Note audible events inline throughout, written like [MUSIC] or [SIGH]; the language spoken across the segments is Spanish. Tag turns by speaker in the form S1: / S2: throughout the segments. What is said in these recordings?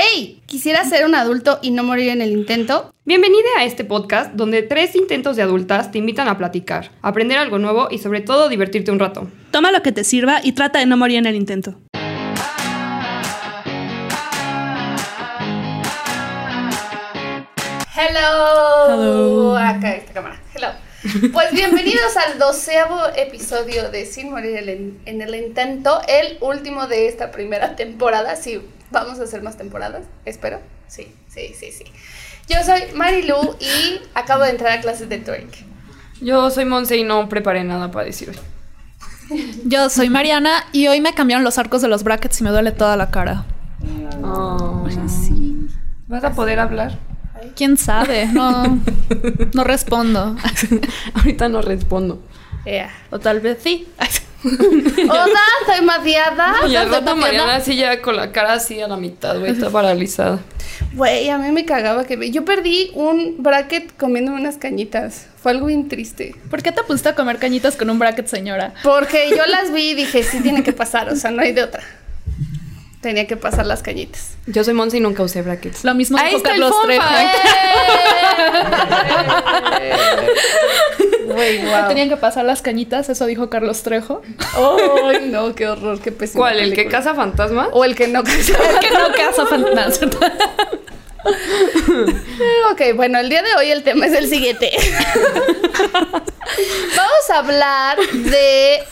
S1: ¡Hey! ¿Quisiera ser un adulto y no morir en el intento?
S2: Bienvenida a este podcast donde tres intentos de adultas te invitan a platicar, aprender algo nuevo y sobre todo divertirte un rato.
S3: Toma lo que te sirva y trata de no morir en el intento.
S1: Hello.
S3: Hello.
S1: Acá esta cámara. Hello. Pues bienvenidos al doceavo episodio de Sin morir en, en el intento, el último de esta primera temporada. Sí, vamos a hacer más temporadas, espero. Sí, sí, sí, sí. Yo soy Marilu y acabo de entrar a clases de twerk.
S2: Yo soy Monse y no preparé nada para decir hoy.
S3: Yo soy Mariana y hoy me cambiaron los arcos de los brackets y me duele toda la cara.
S2: sí. ¿Vas a poder hablar?
S3: ¿Quién sabe? No, no respondo. [LAUGHS]
S2: Ahorita no respondo.
S1: Yeah.
S3: O tal vez sí. [LAUGHS] [LAUGHS]
S1: Hola, soy Madiada.
S2: Y al rato. Mariana así ya con la cara así a la mitad, güey, está paralizada.
S1: Güey, a mí me cagaba que me- yo perdí un bracket comiéndome unas cañitas. Fue algo bien triste.
S3: ¿Por qué te pusiste a comer cañitas con un bracket, señora?
S1: Porque yo las vi y dije, sí tiene que pasar, o sea, no hay de otra. Tenía que pasar las cañitas.
S2: Yo soy Monse y nunca usé brackets.
S3: Lo mismo
S2: Ahí
S3: dijo
S2: está el
S3: Carlos Trejo. [LAUGHS]
S1: Güey, wow.
S3: Tenían que pasar las cañitas, eso dijo Carlos Trejo.
S1: Ay, no, qué horror, qué pésimo.
S2: ¿Cuál? ¿El que caza fantasmas?
S1: O el que no casa. [LAUGHS]
S3: que no casa fantasma. [LAUGHS]
S1: ok, bueno, el día de hoy el tema es el siguiente. Vamos a hablar de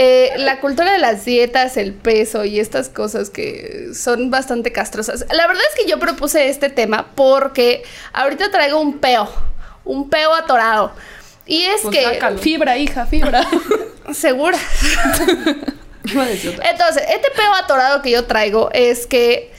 S1: eh, la cultura de las dietas, el peso y estas cosas que son bastante castrosas. La verdad es que yo propuse este tema porque ahorita traigo un peo, un peo atorado. Y es
S2: Pues
S1: que...
S2: sácalo.
S3: Fibra, hija, fibra. [LAUGHS]
S1: Segura. [LAUGHS] Entonces, este peo atorado que yo traigo es que,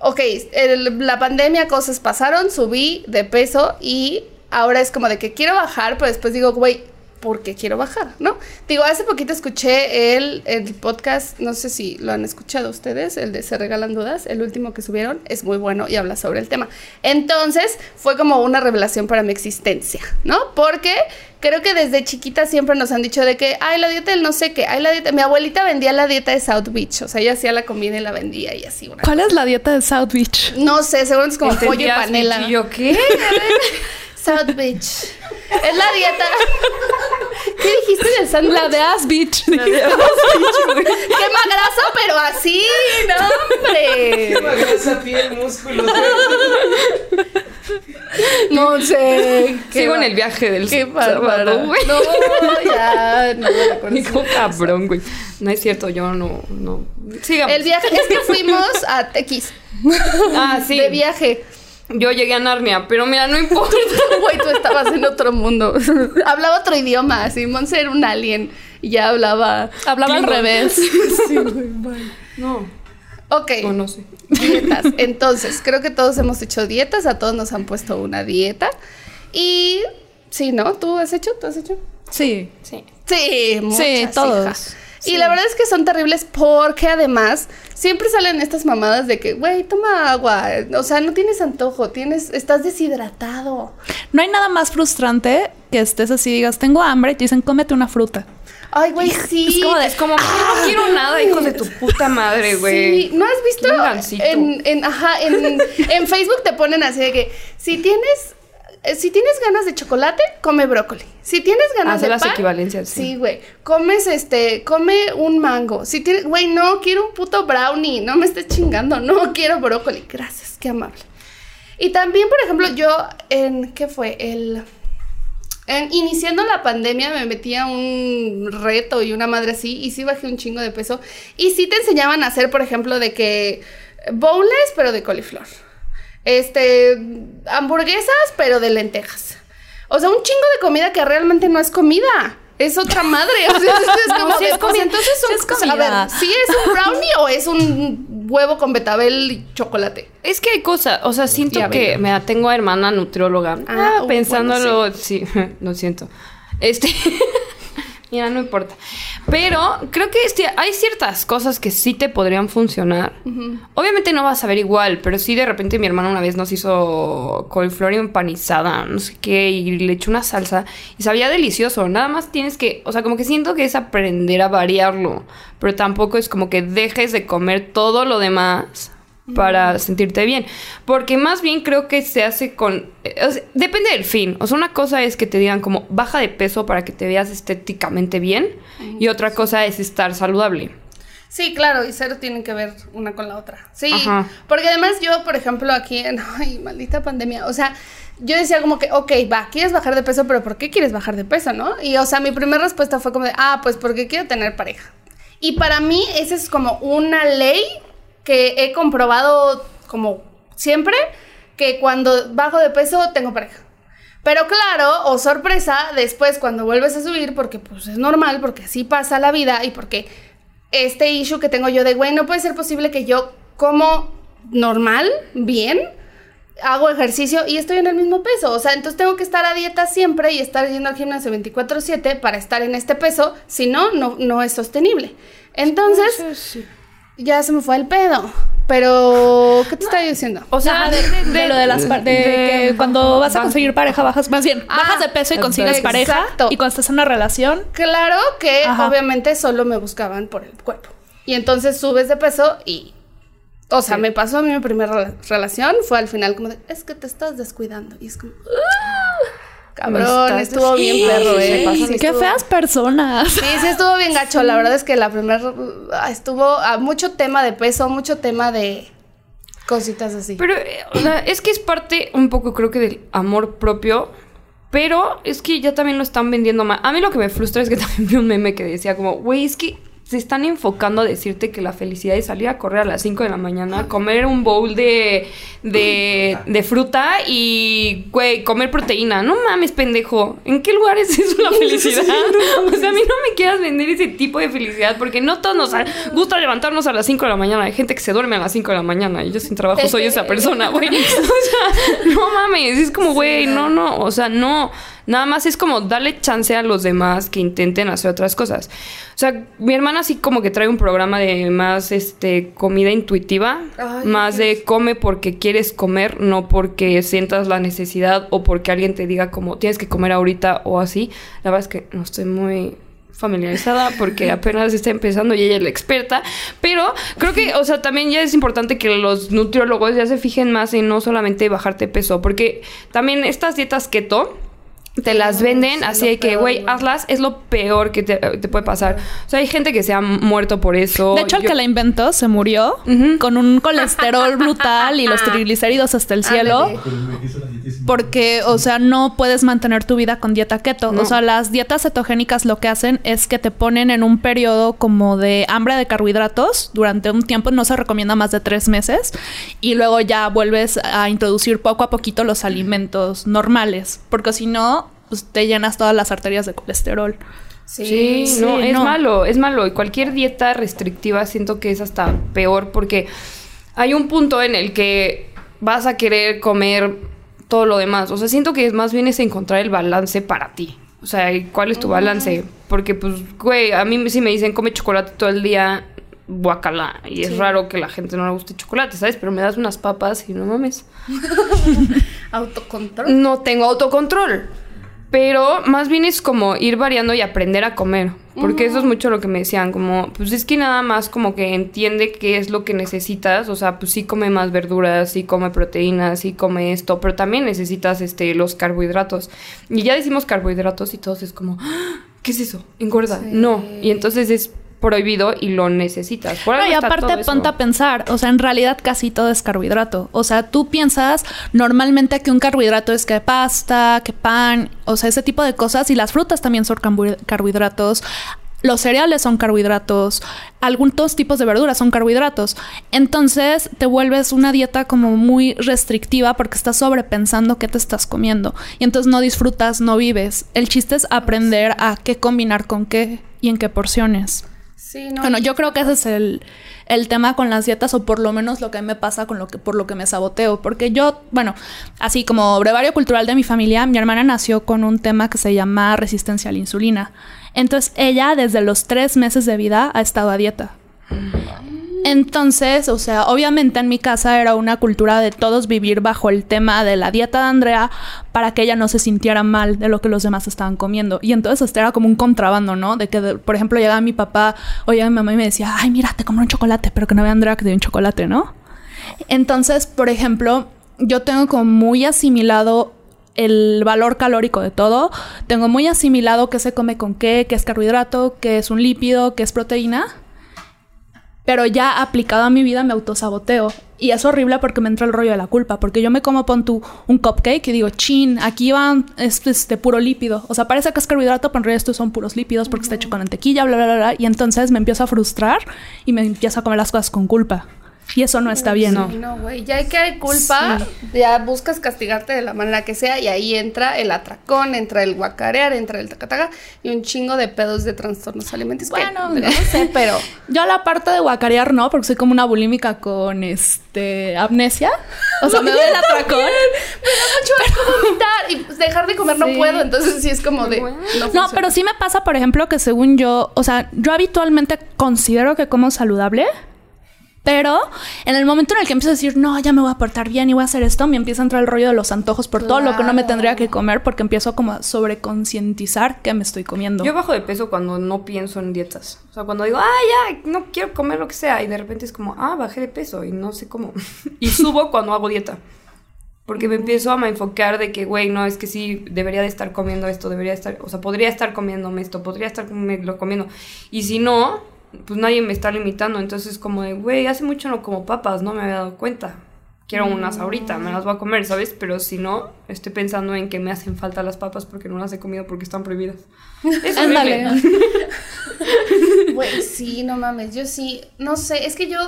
S1: ok, el- la pandemia, cosas pasaron, subí de peso y ahora es como de que quiero bajar, pero después digo, güey, ¿por qué quiero bajar? ¿No? Digo, hace poquito escuché el, el podcast, no sé si lo han escuchado ustedes, el de Se Regalan Dudas, el último que subieron, es muy bueno y habla sobre el tema. Entonces, fue como una revelación para mi existencia, ¿no? Porque creo que desde chiquita siempre nos han dicho de que, ay, la dieta del no sé qué, ay, la dieta. Mi abuelita vendía la dieta de South Beach, o sea, ella hacía la comida y la vendía y así. Una...
S3: ¿Cuál es la dieta de South Beach?
S1: No sé, seguro es como pollo y
S2: ¿Entendías,
S1: panela.
S2: Michi? ¿Yo qué? [LAUGHS]
S1: South Beach. Es la dieta. [LAUGHS] ¿Qué dijiste del sándwich?
S3: La de Ass Beach.
S1: Quema grasa, pero así, no, hombre.
S4: grasa, piel, músculos.
S1: No sé.
S2: Sigo en el viaje del
S1: Qué bárbaro,
S2: güey.
S1: No, ya, no me la [LAUGHS] [LAUGHS]
S2: cabrón, güey. No es cierto, yo no, no. Sigamos.
S1: El viaje, es que fuimos a Tequis.
S2: Ah, sí.
S1: De viaje.
S2: Yo llegué a Narnia, pero mira, no importa. [LAUGHS]
S1: Güey, tú estabas en otro mundo. [LAUGHS] Hablaba otro idioma. así, Monse era un alien. Y ya hablaba.
S3: Hablaba al revés. [LAUGHS]
S2: No,
S1: Ok.
S2: no, no sé.
S1: Dietas. Entonces, creo que todos hemos hecho dietas. A todos nos han puesto una dieta. Y. Sí, ¿no? ¿Tú has hecho? ¿Tú has hecho?
S3: Sí.
S2: Sí.
S1: Sí, muchas,
S3: todos.
S1: hija. Y la verdad es que son terribles porque además siempre salen estas mamadas de que, güey, toma agua, o sea, no tienes antojo, tienes, estás deshidratado.
S3: No hay nada más frustrante que estés así y digas, tengo hambre y te dicen, cómete una fruta.
S1: Ay, güey, sí.
S2: Es como, de- es como, no quiero nada, hijos de tu puta madre, güey.
S1: Sí, ¿no has visto? En, en- ajá, en, en Facebook te ponen así de que si tienes, si tienes ganas de chocolate, come brócoli. Si tienes ganas
S2: Hace
S1: de
S2: las
S1: pan,
S2: equivalencias, sí.
S1: Sí, güey. Comes este, come un mango. Si tienes, güey, no quiero un puto brownie, no me estés chingando, no [LAUGHS] quiero brócoli. Gracias, qué amable. Y también, por ejemplo, yo en ¿qué fue? El en- iniciando la pandemia me metí a un reto y una madre así y sí bajé un chingo de peso y sí te enseñaban a hacer, por ejemplo, de que bowls pero de coliflor. Este hamburguesas pero de lentejas. O sea, un chingo de comida que realmente no es comida. Es otra madre. O sea, es [LAUGHS] como
S3: sí
S1: de,
S3: es
S1: pues,
S3: comida.
S1: entonces
S3: Sí
S1: son
S3: es
S1: cosas-
S3: comida.
S1: A ver, ¿sí es un brownie o es un huevo con betabel y chocolate?
S2: Es que hay cosas, o sea, siento que me tengo hermana nutrióloga.
S1: Ah,
S2: Ah, pensándolo, sí, [LAUGHS] lo siento. Este, [LAUGHS] mira, no importa. Pero creo que este, hay ciertas cosas que sí te podrían funcionar. Obviamente no vas a ver igual, pero sí de repente mi hermana una vez nos hizo coliflor empanizada, no sé qué, y le echó una salsa y sabía delicioso. Nada más tienes que, o sea, como que siento que es aprender a variarlo, pero tampoco es como que dejes de comer todo lo demás para sentirte bien. Porque más bien creo que se hace con... eh, o sea, depende del fin. O sea, una cosa es que te digan como baja de peso para que te veas estéticamente bien y otra cosa es estar saludable.
S1: Sí, claro, y cero tienen que ver una con la otra. Sí,
S2: Ajá.
S1: porque además yo, por ejemplo, aquí en, [LAUGHS] ay, maldita pandemia, o sea, yo decía como que, ok, va, quieres bajar de peso, pero ¿por qué quieres bajar de peso, no? Y, o sea, mi primera respuesta fue como de, ah, pues porque quiero tener pareja. Y para mí esa es como una ley que he comprobado como siempre, que cuando bajo de peso tengo pareja. Pero claro, o sorpresa, después cuando vuelves a subir, porque pues es normal, porque así pasa la vida y porque este issue que tengo yo de, güey, no puede ser posible que yo como normal, bien, hago ejercicio y estoy en el mismo peso. O sea, entonces tengo que estar a dieta siempre y estar yendo al gimnasio 24/7 para estar en este peso, si no, no, no es sostenible. Entonces, ya se me fue el pedo. Pero, ¿qué te estaba diciendo?
S2: O sea,
S3: de, de lo de las par- de, que cuando vas a conseguir pareja bajas más bien
S1: Ah,
S3: bajas de peso y consigues
S1: exacto.
S3: pareja y cuando estás en una relación
S1: Claro que
S3: Ajá.
S1: obviamente solo me buscaban por el cuerpo. Y entonces subes de peso y... O sea, me pasó a mí mi primera rela- relación, fue al final como de, es que te estás descuidando. Y es como, "Ah, cabrón, estuvo bien perro, eh.
S2: pasan.
S3: Qué
S1: estuvo-
S3: feas personas
S1: Sí, sí estuvo bien gacho. La verdad es que la primera ah, estuvo a mucho tema de peso, mucho tema de cositas así.
S2: Pero eh, o sea, es que es parte un poco creo que del amor propio. Pero es que ya también lo están vendiendo mal. A mí lo que me frustra es que [LAUGHS] también vi un meme que decía como, güey, es que se están enfocando a decirte que la felicidad es salir a correr a las 5 de la mañana, comer un bowl de, de, de fruta y, güey, comer proteína. No mames, pendejo. ¿En qué lugar es eso la [LAUGHS] felicidad? o sea, a mí no me quieras vender ese tipo de felicidad porque no todos nos gusta levantarnos a las 5 de la mañana. Hay gente que se duerme a las 5 de la mañana y yo sin trabajo soy esa persona, güey. [LAUGHS] O sea, no mames, es como, güey, no, no, o sea, no. Nada más es como darle chance a los demás que intenten hacer otras cosas. O sea, mi hermana sí como que trae un programa de más este comida intuitiva,
S1: Ay,
S2: más
S1: qué
S2: de come porque quieres comer, no porque sientas la necesidad o porque alguien te diga como tienes que comer ahorita o así. La verdad es que no estoy muy familiarizada porque [LAUGHS] apenas está empezando y ella es la experta, pero creo que, o sea, también ya es importante que los nutriólogos ya se fijen más en no solamente bajarte peso, porque también estas dietas keto te las venden así de que, güey, hazlas, es lo peor que te, te puede pasar. O sea, hay gente que se ha muerto por eso.
S3: de hecho el
S2: Yo-
S3: que la inventó se murió con un colesterol [LAUGHS] brutal y los triglicéridos hasta el cielo. Porque, o sea, no puedes mantener tu vida con dieta keto.
S2: No.
S3: O sea, las dietas cetogénicas lo que hacen es que te ponen en un periodo como de hambre de carbohidratos durante un tiempo, no se recomienda más de tres meses, y luego ya vuelves a introducir poco a poquito los alimentos normales, porque si no, pues te llenas todas las arterias de colesterol.
S2: Sí,
S3: Sí,
S2: no, es
S3: no.
S2: malo, es malo. Y cualquier dieta restrictiva siento que es hasta peor porque hay un punto en el que vas a querer comer todo lo demás. O sea, siento que más bien es encontrar el balance para ti. O sea, ¿y ¿cuál es tu balance? Porque, pues, güey, a mí si me dicen come chocolate todo el día, guacala. Y es raro que la gente no le guste chocolate, ¿sabes? Pero me das unas papas y no mames. [LAUGHS]
S1: Autocontrol.
S2: No tengo autocontrol. Pero más bien es como ir variando y aprender a comer. Porque eso es mucho lo que me decían. Como, pues es que nada más como que entiende qué es lo que necesitas. O sea, pues sí come más verduras, sí come proteínas, sí come esto. Pero también necesitas este, los carbohidratos. Y ya decimos carbohidratos y todos es como, "Ah, ¿qué es eso? Engorda.
S1: Sí.
S2: No. Y entonces es prohibido y lo necesitas. Por
S3: No,
S2: algo
S3: y
S2: está
S3: aparte
S2: todo eso.
S3: ponte a pensar, o sea, en realidad casi todo es carbohidrato. O sea, tú piensas normalmente que un carbohidrato es que pasta, que pan, o sea, ese tipo de cosas. Y las frutas también son carbo- carbohidratos. Los cereales son carbohidratos, algunos tipos de verduras son carbohidratos. Entonces te vuelves una dieta como muy restrictiva porque estás sobrepensando qué te estás comiendo. Y entonces no disfrutas, no vives. El chiste es aprender a qué combinar con qué y en qué porciones.
S1: Sí, no.
S3: Bueno, yo creo que ese es el, el tema con las dietas, o por lo menos lo que me pasa con lo que, por lo que me saboteo. Porque yo, bueno, así como brevario cultural de mi familia, mi hermana nació con un tema que se llama resistencia a la insulina. Entonces, ella desde los tres meses de vida ha estado a dieta. Entonces, o sea, obviamente en mi casa era una cultura de todos vivir bajo el tema de la dieta de Andrea para que ella no se sintiera mal de lo que los demás estaban comiendo. Y entonces este era como un contrabando, ¿no? De que, por ejemplo, llegaba mi papá o llegaba mi mamá y me decía, ay, mira, te compré un chocolate, pero que no vea Andrea que te dio un chocolate, ¿no? Entonces, por ejemplo, yo tengo como muy asimilado el valor calórico de todo. Tengo muy asimilado qué se come con qué, qué es carbohidrato, qué es un lípido, qué es proteína. Pero ya aplicado a mi vida me autosaboteo. Y es horrible porque me entra el rollo de la culpa. Porque yo me como, pon tú, un cupcake y digo, chin, aquí van este, este puro lípido. O sea, parece que es carbohidrato, pero en realidad estos son puros lípidos porque está hecho con mantequilla, bla, bla, bla, bla. Y entonces me empiezo a frustrar y me empiezo a comer las cosas con culpa. Y eso no está bien.
S1: Sí, no, güey. Ya hay que hay culpa, ya buscas castigarte de la manera que sea y ahí entra el atracón, entra el guacarear, entra el tacataca y un chingo de pedos de trastornos alimenticios.
S3: Bueno,
S1: que,
S3: no sé, [LAUGHS] pero yo la parte de guacarear no, porque soy como una bulímica con este amnesia. O sea, me doy el atracón. [LAUGHS]
S1: Me da mucho vomitar y dejar de comer no puedo, entonces sí es como de
S2: Bueno.
S1: no,
S3: pero sí me pasa, por ejemplo, que según yo, o sea, yo habitualmente considero que como saludable, pero en el momento en el que empiezo a decir, no, ya me voy a portar bien y voy a hacer esto, me empieza a entrar el rollo de los antojos por todo lo que no me tendría que comer porque empiezo como a sobreconcientizar que me estoy comiendo.
S2: Yo bajo de peso cuando no pienso en dietas. O sea, cuando digo, ah, ya, no quiero comer lo que sea. Y de repente es como, ah, bajé de peso y no sé cómo. [LAUGHS] y subo cuando hago dieta. Porque me empiezo a enfocar de que, güey, no, es que sí, debería de estar comiendo esto, debería estar, o sea, podría estar comiéndome esto, podría estar lo comiendo. Y si no, pues nadie me está limitando. Entonces, como de, güey, hace mucho no como papas, no me había dado cuenta. Quiero unas ahorita, me las voy a comer, ¿sabes? Pero si no, estoy pensando en que me hacen falta las papas porque no las he comido porque están prohibidas. [LAUGHS] Es
S3: Ándale. [LAUGHS]
S1: Güey, sí, no mames, yo sí, no sé, es que yo,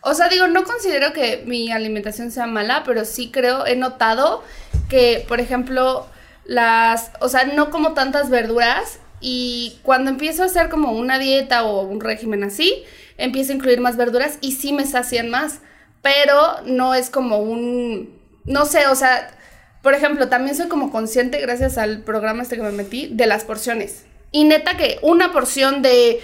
S1: o sea, digo, no considero que mi alimentación sea mala, pero sí creo, he notado que, por ejemplo, las, o sea, no como tantas verduras y cuando empiezo a hacer como una dieta o un régimen así, empiezo a incluir más verduras y sí me sacian más, pero no es como un, no sé, o sea, por ejemplo, también soy como consciente, gracias al programa este que me metí, de las porciones. Y neta que una porción de,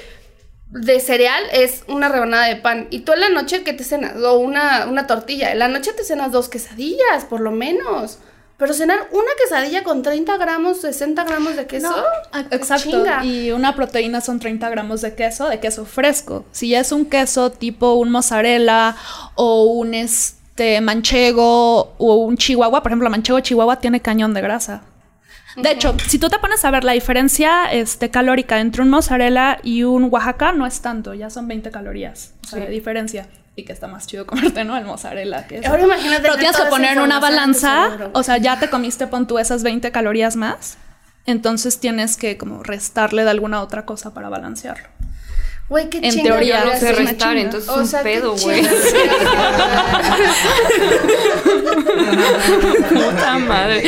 S1: de cereal es una rebanada de pan. Y tú en la noche, ¿qué te cenas? O una, una tortilla. En la noche te cenas dos quesadillas, por lo menos. Pero cenar una quesadilla con 30 gramos, 60 gramos de queso.
S3: Ah, Exacto.
S1: chinga.
S3: Y una proteína son 30 gramos de queso, de queso fresco. Si ya es un queso tipo un mozzarella o un este manchego o un chihuahua, por ejemplo, manchego chihuahua tiene cañón de grasa. De hecho, si tú te pones a ver la diferencia este, calórica entre un mozzarella y un Oaxaca, no es tanto, ya son 20 calorías. O sea,
S2: Sí.
S3: de diferencia. Y que está más chido comerte, ¿no? El mozzarella. Que.
S1: Ahora imagínate
S3: Pero tienes que poner en una balanza, o sea, ya te comiste, pon tú esas 20 calorías más. Entonces tienes que como restarle de alguna otra cosa para balancearlo.
S1: Güey, qué
S3: en
S1: chinga
S3: teoría,
S2: no sé restar, entonces
S1: O
S2: es un
S1: sea, qué
S2: pedo, güey. [LAUGHS] Puta madre.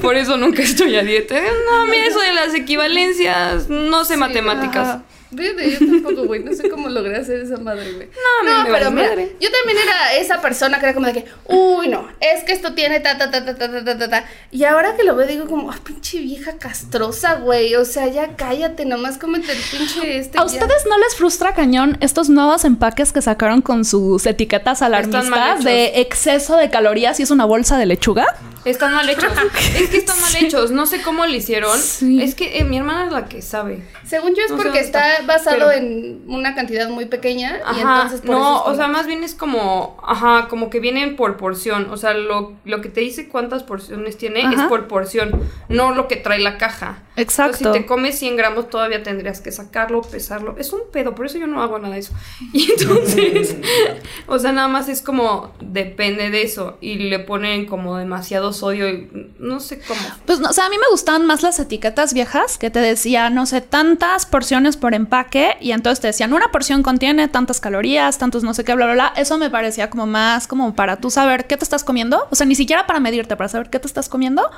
S2: Por eso nunca estoy a dieta. No, mira, eso de las equivalencias, no sé matemáticas.
S1: Ajá. Yo tampoco, güey. No sé cómo logré hacer esa madre, güey.
S2: No,
S1: no,
S2: me
S1: pero mira, yo también era esa persona que era como de que, uy, no, es que esto tiene ta, ta, ta, ta, ta, ta, ta, ta. Y ahora que lo veo, digo como, ah, pinche vieja castrosa, güey. O sea, ya cállate, nomás cómete el pinche este.
S3: ¿A ustedes no les frustra cañón estos nuevos empaques que sacaron con sus etiquetas alarmistas de exceso de calorías y es una bolsa de lechuga?
S2: Están mal hechos. [LAUGHS] Es que están mal hechos. No sé cómo lo hicieron.
S3: Sí.
S2: Es que eh, mi hermana es la que sabe.
S1: Según yo es
S2: No
S1: porque está,
S2: está,
S1: basado
S2: pero-
S1: en una cantidad muy pequeña. y entonces por
S2: no,
S1: como-
S2: o sea, más bien es como, ajá, como que vienen por porción, o sea, lo, lo que te dice cuántas porciones tiene
S3: Ajá.
S2: es por porción, no lo que trae la caja.
S3: Exacto.
S2: Entonces, si te comes 100 gramos todavía tendrías que sacarlo, pesarlo, es un pedo, por eso yo no hago nada de eso. [LAUGHS] Y entonces, [LAUGHS] o sea, nada más es como, depende de eso, y le ponen como demasiado sodio, y no sé cómo.
S3: Pues no, o sea, a mí me gustaban más las etiquetas viejas que te decían, no sé, tantas porciones por empaque y entonces te decían, una porción contiene tantas calorías, tantos no sé qué, bla, bla, bla. Eso me parecía como más como para tú saber qué te estás comiendo. O sea, ni siquiera para medirte, para saber qué te estás comiendo.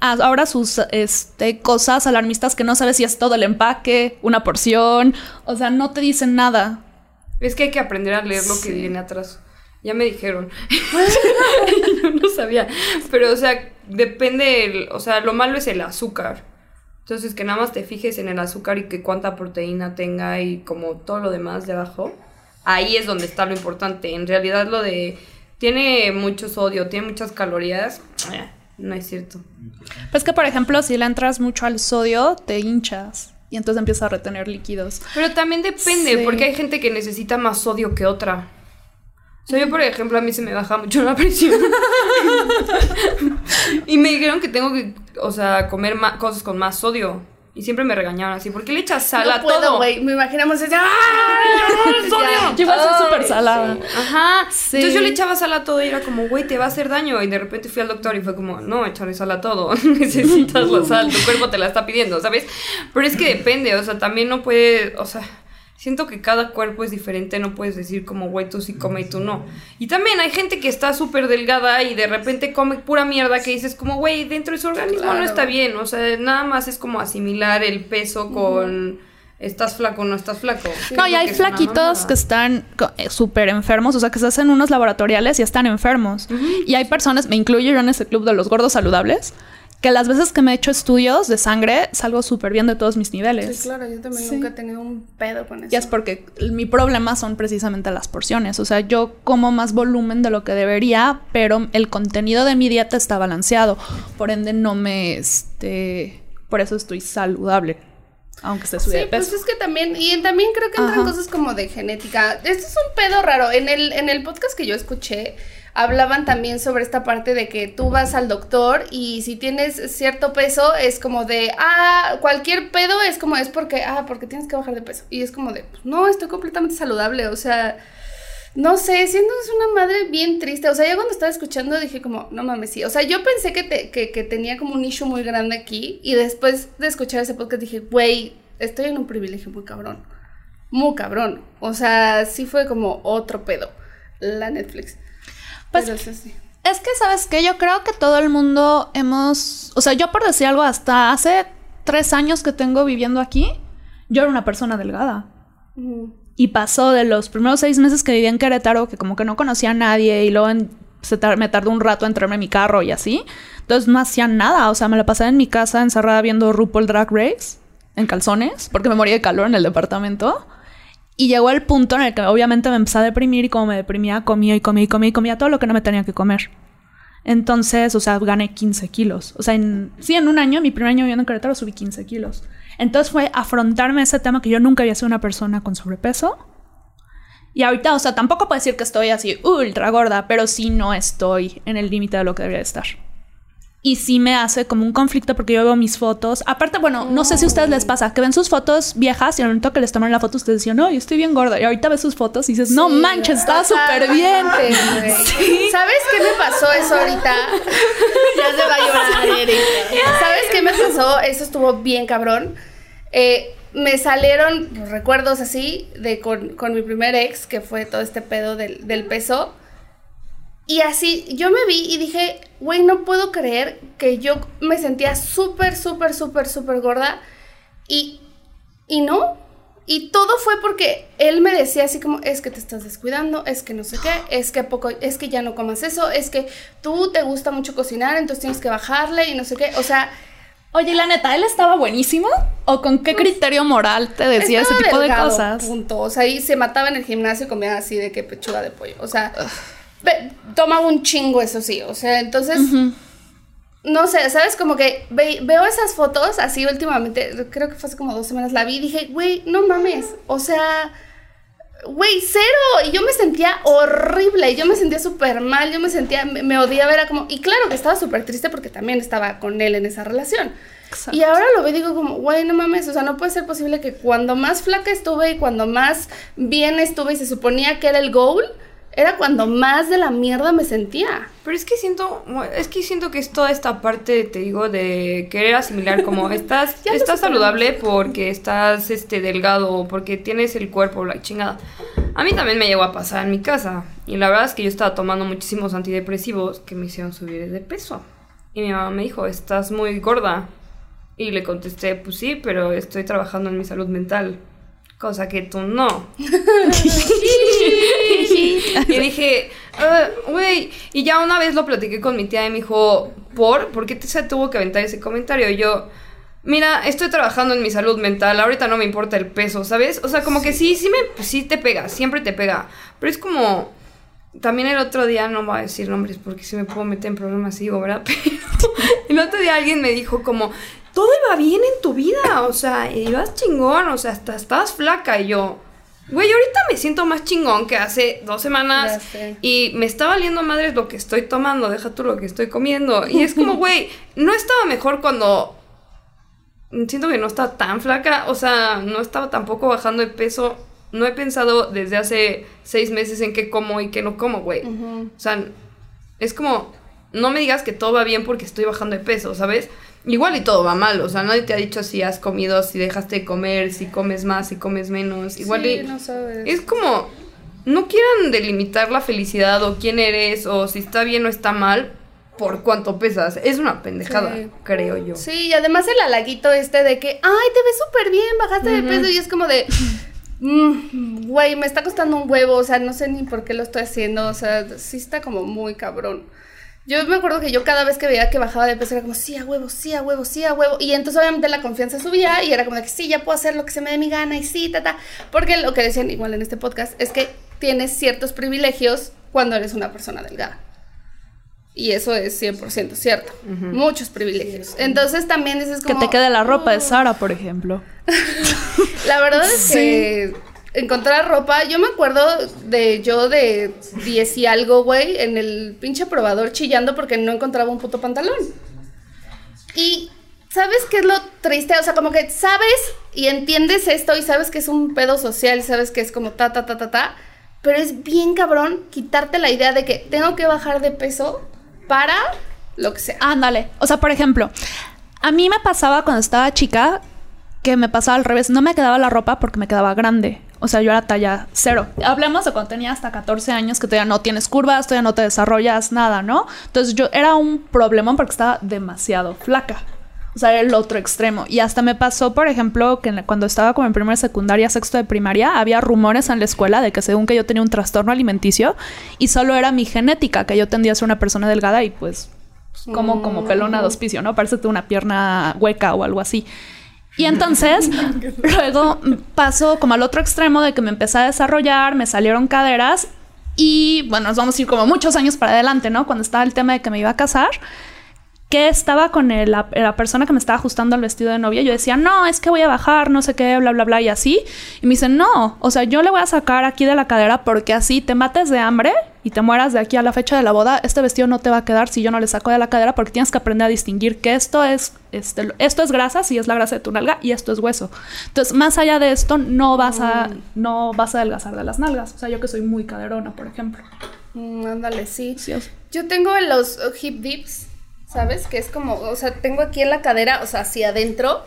S3: Ah, Ahora sus este, cosas alarmistas que no sabes si es todo el empaque, una porción, o sea, no te dicen nada.
S2: Es que hay que aprender a leer lo que viene atrás. Ya me dijeron. [LAUGHS] Yo no sabía. Pero, o sea, depende. el- o sea, lo malo es el azúcar. Entonces, que nada más te fijes en el azúcar y que cuánta proteína tenga y como todo lo demás de abajo. Ahí es donde está lo importante. En realidad, lo de. Tiene mucho sodio, tiene muchas calorías. No es cierto.
S3: Pues que, por ejemplo, si le entras mucho al sodio, te hinchas y entonces empiezas a retener líquidos.
S2: Pero también depende,
S3: Sí.
S2: porque hay gente que necesita más sodio que otra. O sea, yo, por ejemplo, a mí se me baja mucho la presión. [LAUGHS] y me dijeron que tengo que, o sea, comer ma- cosas con más sodio. Y siempre me regañaban así, ¿por qué le echas sal a
S1: no puedo,
S2: todo?
S1: güey. Me imaginamos ese. ¡Ah! [LAUGHS]
S2: sodio!
S3: Yo igual soy
S2: Ay,
S3: súper salada.
S2: sí. Ajá.
S3: Sí.
S2: Entonces yo le echaba sal a todo y era como, güey, te va a hacer daño. Y de repente fui al doctor y fue como, no, echarle sal a todo. [LAUGHS] Necesitas la sal, tu cuerpo te la está pidiendo, ¿sabes? Pero es que depende, o sea, también no puede, o sea, siento que cada cuerpo es diferente, no puedes decir como, güey, tú sí come y tú no. Y también hay gente que está súper delgada y de repente come pura mierda que dices como, güey, dentro de su organismo no está bien. O sea, nada más es como asimilar el peso con... ¿Estás flaco o no estás flaco?
S3: No, y hay
S2: que
S3: flaquitos que están co- eh, súper enfermos, o sea, que se hacen unos laboratoriales y están enfermos. Y hay personas, me incluyo yo en ese club de los gordos saludables, que las veces que me he hecho estudios de sangre salgo súper bien de todos mis niveles.
S1: Sí, claro, yo también
S3: Sí.
S1: nunca he tenido un pedo con eso.
S3: Y es porque mi problema son precisamente las porciones. O sea, yo como más volumen de lo que debería, pero el contenido de mi dieta está balanceado. Por ende, no me este. Por eso estoy saludable. Aunque esté subida
S1: Sí,
S3: de peso.
S1: pues es que también, y también creo que entran
S3: Ajá.
S1: cosas como de genética. Esto es un pedo raro. En el, en el podcast que yo escuché, hablaban también sobre esta parte de que tú vas al doctor y si tienes cierto peso, es como de, ah, cualquier pedo es como, es porque, ah, porque tienes que bajar de peso. Y es como de, pues, no, estoy completamente saludable. O sea, no sé, siendo una madre bien triste. O sea, yo cuando estaba escuchando dije como, no mames, sí. O sea, yo pensé que, te- que, que tenía como un issue muy grande aquí. Y después de escuchar ese podcast dije, güey, estoy en un privilegio muy cabrón. Muy cabrón. O sea, sí fue como otro pedo. La Netflix.
S3: Pues,
S1: Pero sí, sí.
S3: Es que, ¿sabes qué? Yo creo que todo el mundo hemos. O sea, yo por decir algo, hasta hace tres años que tengo viviendo aquí, yo era una persona delgada. Y pasó de los primeros seis meses que vivía en Querétaro, que como que no conocía a nadie, y luego en- se tar- me tardó un rato en entrarme en mi carro y así. Entonces no hacía nada. O sea, me la pasaba en mi casa encerrada viendo RuPaul Drag Race en calzones, porque me moría de calor en el departamento. Y llegó el punto en el que obviamente me empecé a deprimir y como me deprimía, comía y comía y comía y comía todo lo que no me tenía que comer. Entonces, o sea, gané 15 kilos. O sea, en, sí, en un año, mi primer año viviendo en Querétaro, subí 15 kilos. Entonces fue afrontarme ese tema que yo nunca había sido una persona con sobrepeso. Y ahorita, o sea, tampoco puedo decir que estoy así ultra gorda, pero sí no estoy en el límite de lo que debería estar. Y sí me hace como un conflicto porque yo veo mis fotos. Aparte, bueno, no sé si a ustedes les pasa, que ven sus fotos viejas y al momento que les toman la foto ustedes decían, no, yo estoy bien gorda. Y ahorita ves sus fotos y dices, no
S1: Sí,
S3: manches, estaba súper bien.
S1: ¿Sabes qué me pasó eso ahorita? [LAUGHS] ya se va a llorar, Eric. ¿Sabes qué me pasó? Eso estuvo bien cabrón. Eh, me salieron recuerdos así de con, con mi primer ex, que fue todo este pedo del, del peso. Y así, yo me vi y dije, güey, no puedo creer que yo me sentía súper, súper, súper, súper gorda. Y, y no. Y todo fue porque él me decía así como, es que te estás descuidando, es que no sé qué, es que poco, es que ya no comas eso, es que tú te gusta mucho cocinar, entonces tienes que bajarle y no sé qué. O sea,
S3: Oye, la neta, ¿él estaba buenísimo? ¿O con qué criterio moral te decía ese tipo
S1: delgado,
S3: de cosas?
S1: Punto. O sea, y se mataba en el gimnasio y comía así de que pechuga de pollo. O sea, tomaba un chingo, eso sí. O sea, entonces. No sé, ¿sabes? Como que ve- veo esas fotos así últimamente, creo que fue hace como dos semanas, la vi y dije, güey, no mames, o sea, güey, cero. Y yo me sentía horrible, yo me sentía súper mal, yo me sentía, me, me odiaba, era como, y claro que estaba súper triste porque también estaba con él en esa relación.
S3: Exacto.
S1: Y ahora lo veo y digo como, güey, no mames, o sea, no puede ser posible que cuando más flaca estuve y cuando más bien estuve y se suponía que era el goal, era cuando más de la mierda me sentía.
S2: Pero es que siento, es que siento que es toda esta parte, te digo, de querer asimilar como [LAUGHS] estás, estás saludable porque estás este delgado o porque tienes el cuerpo, la chingada. A mí también me llegó a pasar en mi casa. Y la verdad es que yo estaba tomando muchísimos antidepresivos que me hicieron subir de peso. Y mi mamá me dijo, estás muy gorda. Y le contesté, pues sí, pero estoy trabajando en mi salud mental. Cosa que tú no. [LAUGHS] [LAUGHS] [LAUGHS] y dije, "Ah, güey, y ya una vez lo platiqué con mi tía y me dijo, ¿por? ¿Por qué te se tuvo que aventar ese comentario? Y yo, mira, estoy trabajando en mi salud mental, ahorita no me importa el peso, ¿sabes? O sea, como que sí, sí, me, sí te pega, siempre te pega. Pero es como, también el otro día, no voy a decir nombres porque si me puedo meter en problemas, digo, ¿verdad? [LAUGHS] Pero el otro día alguien me dijo como, todo iba bien en tu vida, o sea, ibas chingón, o sea, hasta estabas flaca y yo... Güey, ahorita me siento más chingón que hace dos semanas. Y me está valiendo madres lo que estoy tomando. Deja tú lo que estoy comiendo. Y es como, [LAUGHS] güey, no estaba mejor cuando. Siento que no estaba tan flaca. O sea, no estaba tampoco bajando de peso. No he pensado desde hace seis meses en qué como y qué no como, güey. O sea, es como. No me digas que todo va bien porque estoy bajando de peso, ¿sabes? Igual y todo va mal. O sea, nadie te ha dicho si has comido, si dejaste de comer, si comes más, si comes menos. Igual
S1: Sí,
S2: y.
S1: no sabes.
S2: Es como, no quieran delimitar la felicidad o quién eres o si está bien o está mal por cuánto pesas. Es una pendejada,
S1: Sí.
S2: creo yo.
S1: Sí, y además el halaguito este de que, ay, te ves súper bien, bajaste de peso y es como de, "Mm, güey, me está costando un huevo, o sea, no sé ni por qué lo estoy haciendo, o sea, sí está como muy cabrón. Yo me acuerdo que yo cada vez que veía que bajaba de peso era como, sí, a huevo, sí, a huevo, sí, a huevo. Y entonces obviamente la confianza subía y era como de que sí, ya puedo hacer lo que se me dé mi gana y sí, ta, ta. Porque lo que decían igual en este podcast es que tienes ciertos privilegios cuando eres una persona delgada. Y eso es 100% cierto. Muchos privilegios. Entonces también dices
S3: Que
S1: como...
S3: te quede la ropa de Sara, por ejemplo. [LAUGHS]
S1: La verdad es que encontrar ropa, yo me acuerdo de yo de 10 y algo, güey, en el pinche probador chillando porque no encontraba un puto pantalón. Y ¿sabes qué es lo triste? O sea, como que sabes y entiendes esto y sabes que es un pedo social, sabes que es como ta, ta, ta, ta, ta, pero es bien cabrón quitarte la idea de que tengo que bajar de peso para lo que sea.
S3: Ándale. O sea, por ejemplo, a mí me pasaba cuando estaba chica que me pasaba al revés. No me quedaba la ropa porque me quedaba grande. O sea, yo era talla cero. Hablemos de cuando tenía hasta 14 años que todavía no tienes curvas, todavía no te desarrollas nada, ¿no? Entonces yo era un problemón porque estaba demasiado flaca. O sea, era el otro extremo. Y hasta me pasó, por ejemplo, que cuando estaba como en primera secundaria, sexto de primaria, había rumores en la escuela de que según que yo tenía un trastorno alimenticio y solo era mi genética, que yo tendía a ser una persona delgada y pues como, como pelona de hospicio, ¿no? Parece que tengo una pierna hueca o algo así. Y entonces, luego pasó como al otro extremo de que me empecé a desarrollar, me salieron caderas y bueno, nos vamos a ir como muchos años para adelante, ¿no? Cuando estaba el tema de que me iba a casar, que estaba con la, la persona que me estaba ajustando el vestido de novia, yo decía, no, es que voy a bajar, no sé qué, bla, bla, bla, y así. Y me dice, no, o sea, yo le voy a sacar aquí de la cadera porque así te mates de hambre y te mueras de aquí a la fecha de la boda, este vestido no te va a quedar si yo no le saco de la cadera porque tienes que aprender a distinguir que esto es, este, esto es grasa, si es la grasa de tu nalga, y esto es hueso. Entonces, más allá de esto, no vas a, no vas a adelgazar de las nalgas. O sea, yo que soy muy caderona, por ejemplo.
S1: Mm, ándale, sí.
S3: Sí,
S1: Yo tengo los hip dips, ¿sabes? Que es como, o sea, tengo aquí en la cadera, o sea, hacia adentro.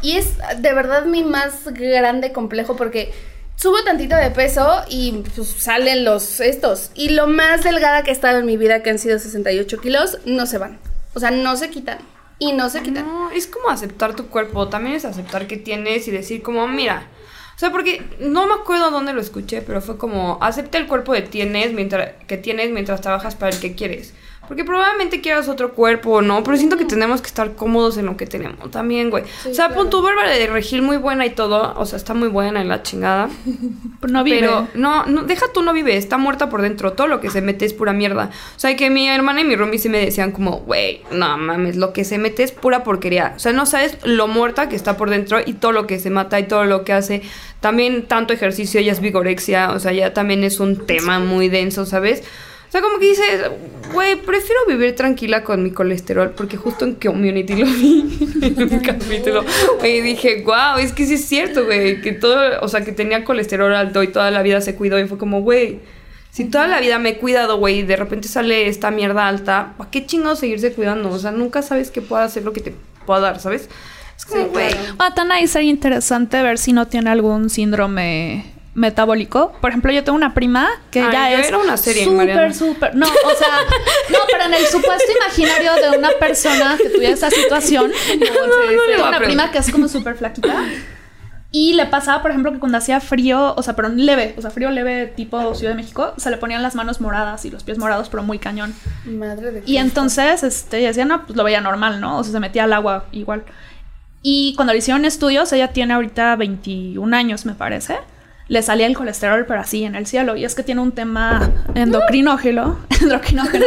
S1: Y es de verdad mi más grande complejo porque subo tantito de peso y pues, salen los estos. Y lo más delgada que he estado en mi vida, que han sido 68 kilos, no se van. O sea, no se quitan. Y no se quitan.
S2: No, es como aceptar tu cuerpo, también es aceptar que tienes y decir como, mira, o sea, porque no me acuerdo dónde lo escuché, pero fue como, acepta el cuerpo que tienes mientras, que tienes mientras trabajas para el que quieres. Porque probablemente quieras otro cuerpo, ¿no? Pero siento que tenemos que estar cómodos en lo que tenemos también, güey.
S1: Sí,
S2: o sea,
S1: claro.
S2: pon tu Bárbara de Regil muy buena y todo, o sea, está muy buena en la chingada. [LAUGHS]
S3: no vive.
S2: Pero no, no, deja tú no vive, está muerta por dentro. Todo lo que se mete es pura mierda. O sea, que mi hermana y mi roomie sí me decían como, güey, no mames, lo que se mete es pura porquería. O sea, no sabes lo muerta que está por dentro y todo lo que se mata y todo lo que hace. También tanto ejercicio ya es vigorexia, o sea, ya también es un tema muy denso, ¿sabes? O sea, como que dices, güey, prefiero vivir tranquila con mi colesterol, porque justo en Community lo vi en un capítulo. Y dije, wow, es que sí es cierto, güey, que todo, o sea, que tenía colesterol alto y toda la vida se cuidó. Y fue como, güey, si toda la vida me he cuidado, güey, y de repente sale esta mierda alta, ¿para qué chingados seguirse cuidando? O sea, nunca sabes qué pueda hacer lo que te pueda dar, ¿sabes? Es como,
S1: Sí,
S2: güey.
S1: claro.
S3: Ah, tan ahí sería interesante ver si no tiene algún síndrome metabólico. Por ejemplo, yo tengo una prima que
S2: Ay,
S3: ya es
S2: era una serie,
S3: súper, súper. No, o sea, [LAUGHS] no, pero en el supuesto imaginario de una persona que tuviera esa situación, [LAUGHS]
S2: le
S3: tengo
S2: voy a
S3: una prima que es como súper flaquita. Y le pasaba, por ejemplo, que cuando hacía frío, o sea, pero leve, o sea, frío leve tipo Ciudad de México, se le ponían las manos moradas y los pies morados, pero muy cañón.
S1: Madre de
S3: Y entonces, este, ella decía, no, pues lo veía normal, ¿no? O sea, se metía al agua igual. Y cuando le hicieron estudios, ella tiene ahorita 21 años, me parece. Le salía el colesterol, pero así en el cielo. Y es que tiene un tema endocrinógeno. endocrinógeno.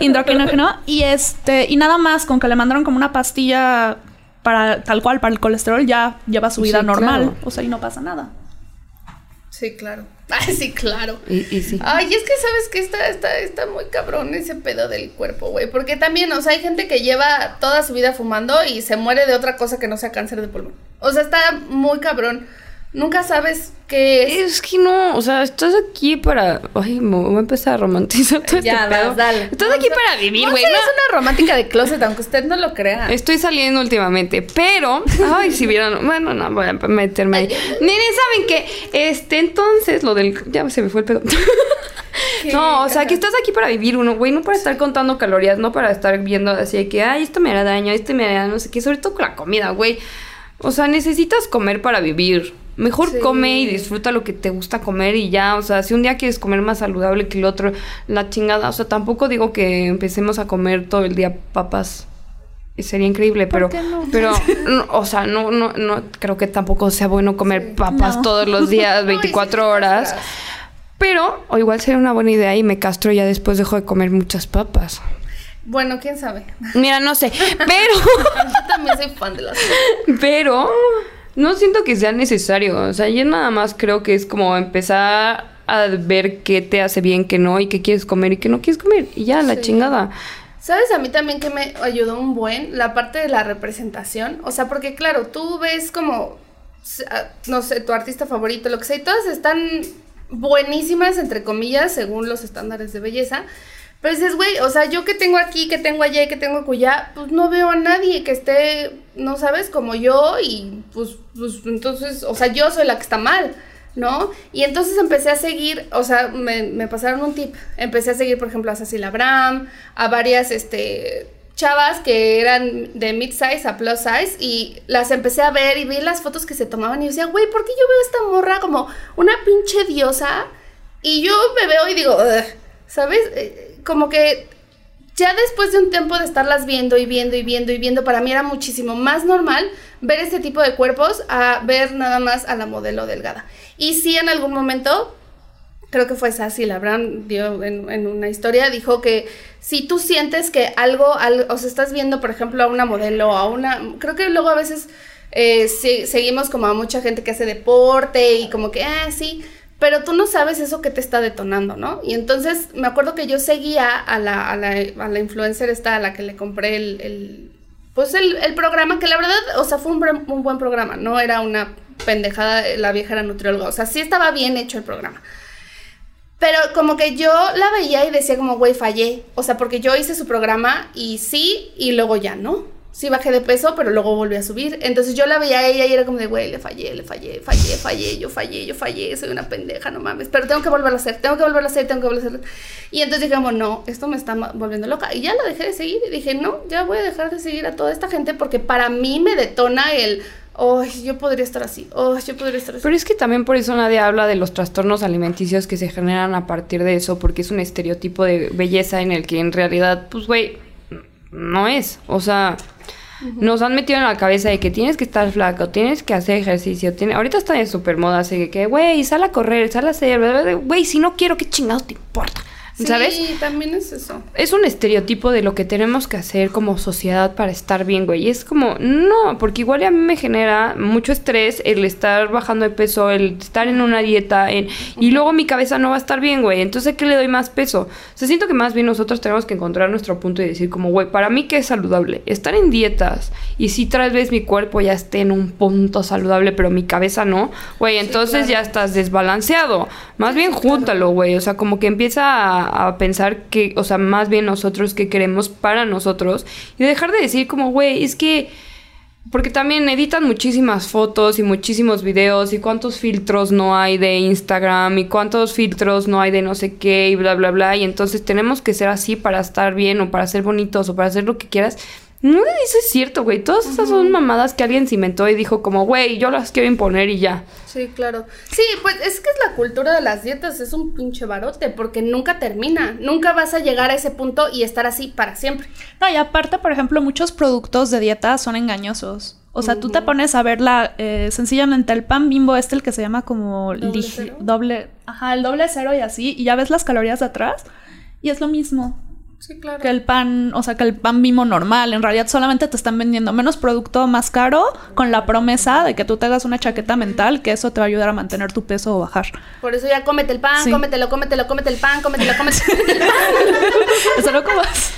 S3: Endocrinógeno. Y este, y nada más, con que le mandaron como una pastilla para tal cual, para el colesterol, ya lleva su vida
S2: Sí,
S3: normal.
S2: claro.
S3: O sea, y no pasa nada.
S1: Sí, claro. [LAUGHS] Ay, sí, claro.
S2: Y, y sí.
S1: Ay, es que sabes que está, está, está muy cabrón ese pedo del cuerpo, güey. Porque también, o sea, hay gente que lleva toda su vida fumando y se muere de otra cosa que no sea cáncer de pulmón. O sea, está muy cabrón. Nunca sabes qué es.
S2: Es que no, o sea, estás aquí para. Ay, me voy a empezar a romantizar todo
S1: Ya,
S2: este pedo.
S1: dale.
S2: Estás aquí para vivir, güey. No-
S1: es una romántica de closet, aunque usted no lo crea.
S2: Estoy saliendo últimamente, pero. Ay, si vieran. Bueno, no, voy a meterme ahí. Miren, ¿saben qué? Este, entonces, lo del. Ya se me fue el pedo. No, o sea, que estás aquí para vivir uno, güey, no para estar contando calorías, no para estar viendo así de que, ay, esto me hará daño, esto me hará no sé qué, sobre todo con la comida, güey. O sea, necesitas comer para vivir. Mejor
S1: Sí.
S2: come y disfruta lo que te gusta comer y ya, o sea, si un día quieres comer más saludable que el otro, la chingada, o sea, tampoco digo que empecemos a comer todo el día papas. Y Sería increíble, pero,
S3: no?
S2: pero, [LAUGHS] no, o sea, no, no, no, creo que tampoco sea bueno comer papas
S3: No.
S2: todos los días, [LAUGHS]
S1: No, y
S2: 24
S1: sí,
S2: horas. Pero, o igual sería una buena idea y me castro y ya después dejo de comer muchas papas.
S1: Bueno, quién sabe.
S2: Mira, no sé, [LAUGHS] pero,
S1: Yo también soy fan de las
S2: pero, no siento que sea necesario. O sea, yo nada más creo que es como empezar a ver qué te hace bien, qué no, y qué quieres comer y qué no quieres comer. Y ya, la
S1: Sí.
S2: chingada.
S1: ¿Sabes a mí también que me ayudó un buen? La parte de la representación. O sea, porque claro, tú ves como, ah, no sé, tu artista favorito, lo que sea, y todas están buenísimas, entre comillas, según los estándares de belleza. Pero dices, güey, o sea, yo que tengo aquí, que tengo allá que tengo acullá, pues no veo a nadie que esté, no sabes, como yo y pues, pues entonces, o sea, yo soy la que está mal. ¿no? Y entonces empecé a seguir, o sea, me, me pasaron un tip. Empecé a seguir, por ejemplo, a Cecil Abraham, a varias, este, chavas que eran de mid-size a plus size y las empecé a ver y vi las fotos que se tomaban y decía, güey, ¿por qué yo veo esta morra como una pinche diosa? Y yo me veo y digo, ¿sabes? Como que ya después de un tiempo de estarlas viendo y viendo y viendo y viendo, para mí era muchísimo más normal ver este tipo de cuerpos a ver nada más a la modelo delgada. Y sí, en algún momento, creo que fue Sassy Labran, dio en, una historia, dijo que si tú sientes que algo, al- o sea, estás viendo, por ejemplo, a una modelo, a una, creo que luego a veces eh, se- seguimos como a mucha gente que hace deporte y como que, ah, sí, pero tú no sabes eso que te está detonando, ¿no? Y entonces me acuerdo que yo seguía a la, a la, a la influencer esta a la que le compré el, el- pues el, el programa, que la verdad, o sea, fue un, un buen programa, no era una pendejada, la vieja era nutrióloga, o sea, sí estaba bien hecho el programa. Pero como que yo la veía y decía como, güey, fallé. O sea, porque yo hice su programa y sí, y luego ya no. Sí bajé de peso, pero luego volví a subir. Entonces yo la veía a ella y era como de, güey, le fallé, le fallé, fallé, fallé, yo fallé, yo fallé, soy una pendeja, no mames. Pero tengo que volverlo a hacer, tengo que volverlo a hacer, tengo que volverlo a hacer. Y entonces dije como, no, esto me está volviendo loca. Y ya la dejé de seguir y dije, no, ya voy a dejar de seguir a toda esta gente porque para mí me detona el, oh, yo podría estar así, oh, yo podría estar así.
S2: Pero es que también por eso nadie habla de los trastornos alimenticios que se generan a partir de eso, porque es un estereotipo de belleza en el que en realidad, pues, güey, no es. O sea, nos han metido en la cabeza de que tienes que estar flaco, tienes que hacer ejercicio. Tiene... Ahorita está de súper moda, así que, güey, sal a correr, sal a hacer, güey, si no quiero, ¿qué chingados te importa? ¿Sabes?
S1: Sí, también es eso.
S2: es un estereotipo de lo que tenemos que hacer como sociedad para estar bien, güey. Y es como, no, porque igual a mí me genera mucho estrés el estar bajando de peso, el estar en una dieta, en, y luego mi cabeza no va a estar bien, güey. Entonces, ¿qué le doy más peso? O sea, siento que más bien nosotros tenemos que encontrar nuestro punto y decir como, güey, para mí qué es saludable. Estar en dietas y si tal vez mi cuerpo ya esté en un punto saludable, pero mi cabeza no, güey, entonces
S1: claro.
S2: ya estás desbalanceado. Más bien júntalo, güey. O sea, como que empieza a, a pensar que, o sea, más bien nosotros qué queremos para nosotros. Y dejar de decir como, güey, es que... Porque también editan muchísimas fotos y muchísimos videos y cuántos filtros no hay de Instagram y cuántos filtros no hay de no sé qué y bla, bla, bla. Y entonces tenemos que ser así para estar bien o para ser bonitos o para hacer lo que quieras. No, eso es cierto, güey. Todas esas son mamadas que alguien se inventó y dijo como, güey, yo las quiero imponer y ya.
S1: Sí, claro. Sí, pues es que es la cultura de las dietas, es un pinche barote, porque nunca termina. Nunca vas a llegar a ese punto y estar así para siempre.
S3: No, y aparte, por ejemplo, muchos productos de dieta son engañosos. O sea, tú te pones a ver la, eh, sencillamente el pan bimbo este, el que se llama como
S1: ¿Doble cero?
S3: doble, ajá, el doble cero y así, y ya ves las calorías de atrás, y es lo mismo.
S1: Sí, claro.
S3: que el pan, o sea, que el pan bimo normal. En realidad solamente te están vendiendo menos producto más caro con la promesa de que tú te hagas una chaqueta mental, que eso te va a ayudar a mantener tu peso o bajar.
S1: Por eso ya cómete el pan,
S3: Sí.
S1: cómetelo, cómetelo, cómete el pan, cómetelo, cómetelo. el pan. [LAUGHS]
S3: Eso no comas.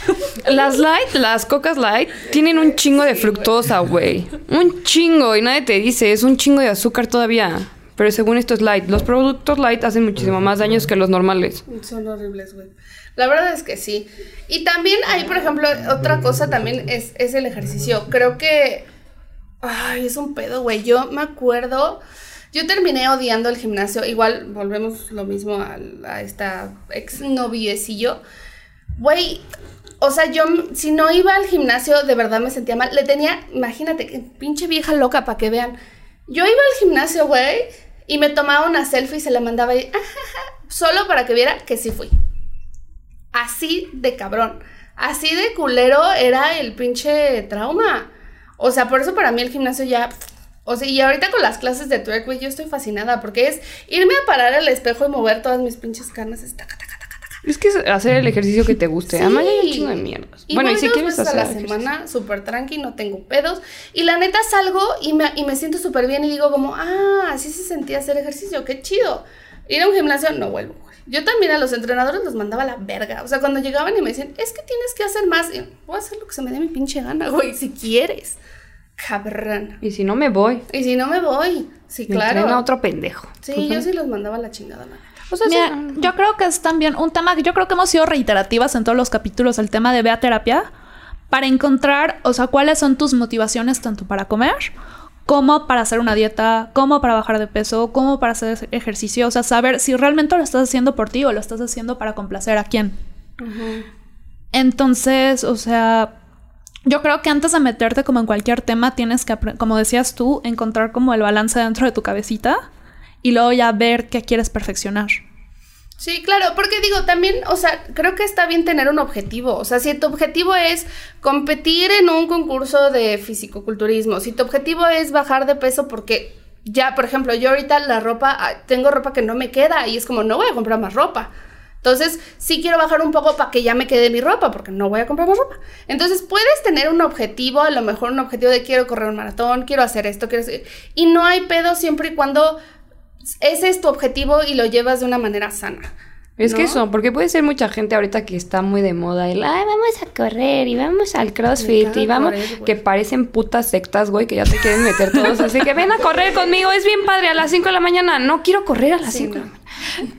S2: Las light, las cocas light, tienen un chingo de fructosa, güey. Un chingo, y nadie te dice, es un chingo de azúcar todavía. Pero según esto es light. Los productos light hacen muchísimo más daños que los normales.
S1: Son horribles, güey. La verdad es que sí. Y también hay, por ejemplo, otra cosa también es, es el ejercicio. Creo que... Ay, es un pedo, güey. Yo me acuerdo... Yo terminé odiando el gimnasio. Igual volvemos lo mismo al- a, esta ex noviecillo. Güey, o sea, yo si no iba al gimnasio, de verdad me sentía mal. Le tenía, imagínate, pinche vieja loca para que vean. Yo iba al gimnasio, güey, y me tomaba una selfie y se la mandaba y, solo para que viera que sí fui. Así de cabrón. Así de culero era el pinche trauma. O sea, por eso para mí el gimnasio ya... O sea, y ahorita con las clases de twerk, güey, yo estoy fascinada porque es irme a parar al espejo y mover todas mis pinches carnes. Es taca, taca, taca, taca.
S2: Es que es hacer el ejercicio que te guste.
S1: Sí.
S2: Además, hay un chingo de mierdas.
S1: Y
S2: bueno, y si quieres
S1: veces
S2: hacer
S1: a la
S2: ejercicio.
S1: semana, súper tranqui, no tengo pedos. Y la neta salgo y me, y me siento súper bien y digo como, ah, así se sentía hacer ejercicio, qué chido. Ir a un gimnasio, no vuelvo, güey. Yo también a los entrenadores los mandaba a la verga. O sea, cuando llegaban y me decían, es que tienes que hacer más. Y voy a hacer lo que se me dé mi pinche gana, güey, si quieres. Cabrón.
S2: Y si no me voy,
S1: Y si no me voy, sí,
S2: me
S1: claro.
S2: entrena otro pendejo.
S1: Sí,
S2: Pues,
S1: yo sí los mandaba a la chingada, la.
S2: O sea, sí,
S3: Mira, yo creo que es también un tema que yo creo que hemos sido reiterativas en todos los capítulos, el tema de ve a terapia, para encontrar, o sea, cuáles son tus motivaciones tanto para comer como para hacer una dieta, como para bajar de peso, como para hacer ejercicio, o sea, saber si realmente lo estás haciendo por ti o lo estás haciendo para complacer a quién. Entonces, o sea, yo creo que antes de meterte como en cualquier tema tienes que, como decías tú, encontrar como el balance dentro de tu cabecita y luego ya ver qué quieres perfeccionar.
S1: Sí, claro, porque digo, también, o sea, creo que está bien tener un objetivo. O sea, si tu objetivo es competir en un concurso de fisicoculturismo, si tu objetivo es bajar de peso porque ya, por ejemplo, yo ahorita la ropa, ah, tengo ropa que no me queda y es como, no voy a comprar más ropa. Entonces, sí quiero bajar un poco para que ya me quede mi ropa, porque no voy a comprar más ropa. Entonces, puedes tener un objetivo, a lo mejor un objetivo de quiero correr un maratón, quiero hacer esto, quiero hacer... Y no hay pedo siempre y cuando ese es tu objetivo y lo llevas de una manera sana.
S2: Es que eso, porque puede ser mucha gente ahorita que está muy de moda el, ay, vamos a correr y vamos al CrossFit y vamos,
S1: correr,
S2: que parecen putas sectas, güey, que ya te quieren meter todos, así que ven a correr conmigo, es bien padre, a las 5 de la mañana, no quiero correr a las
S1: Sí,
S2: 5 de la mañana.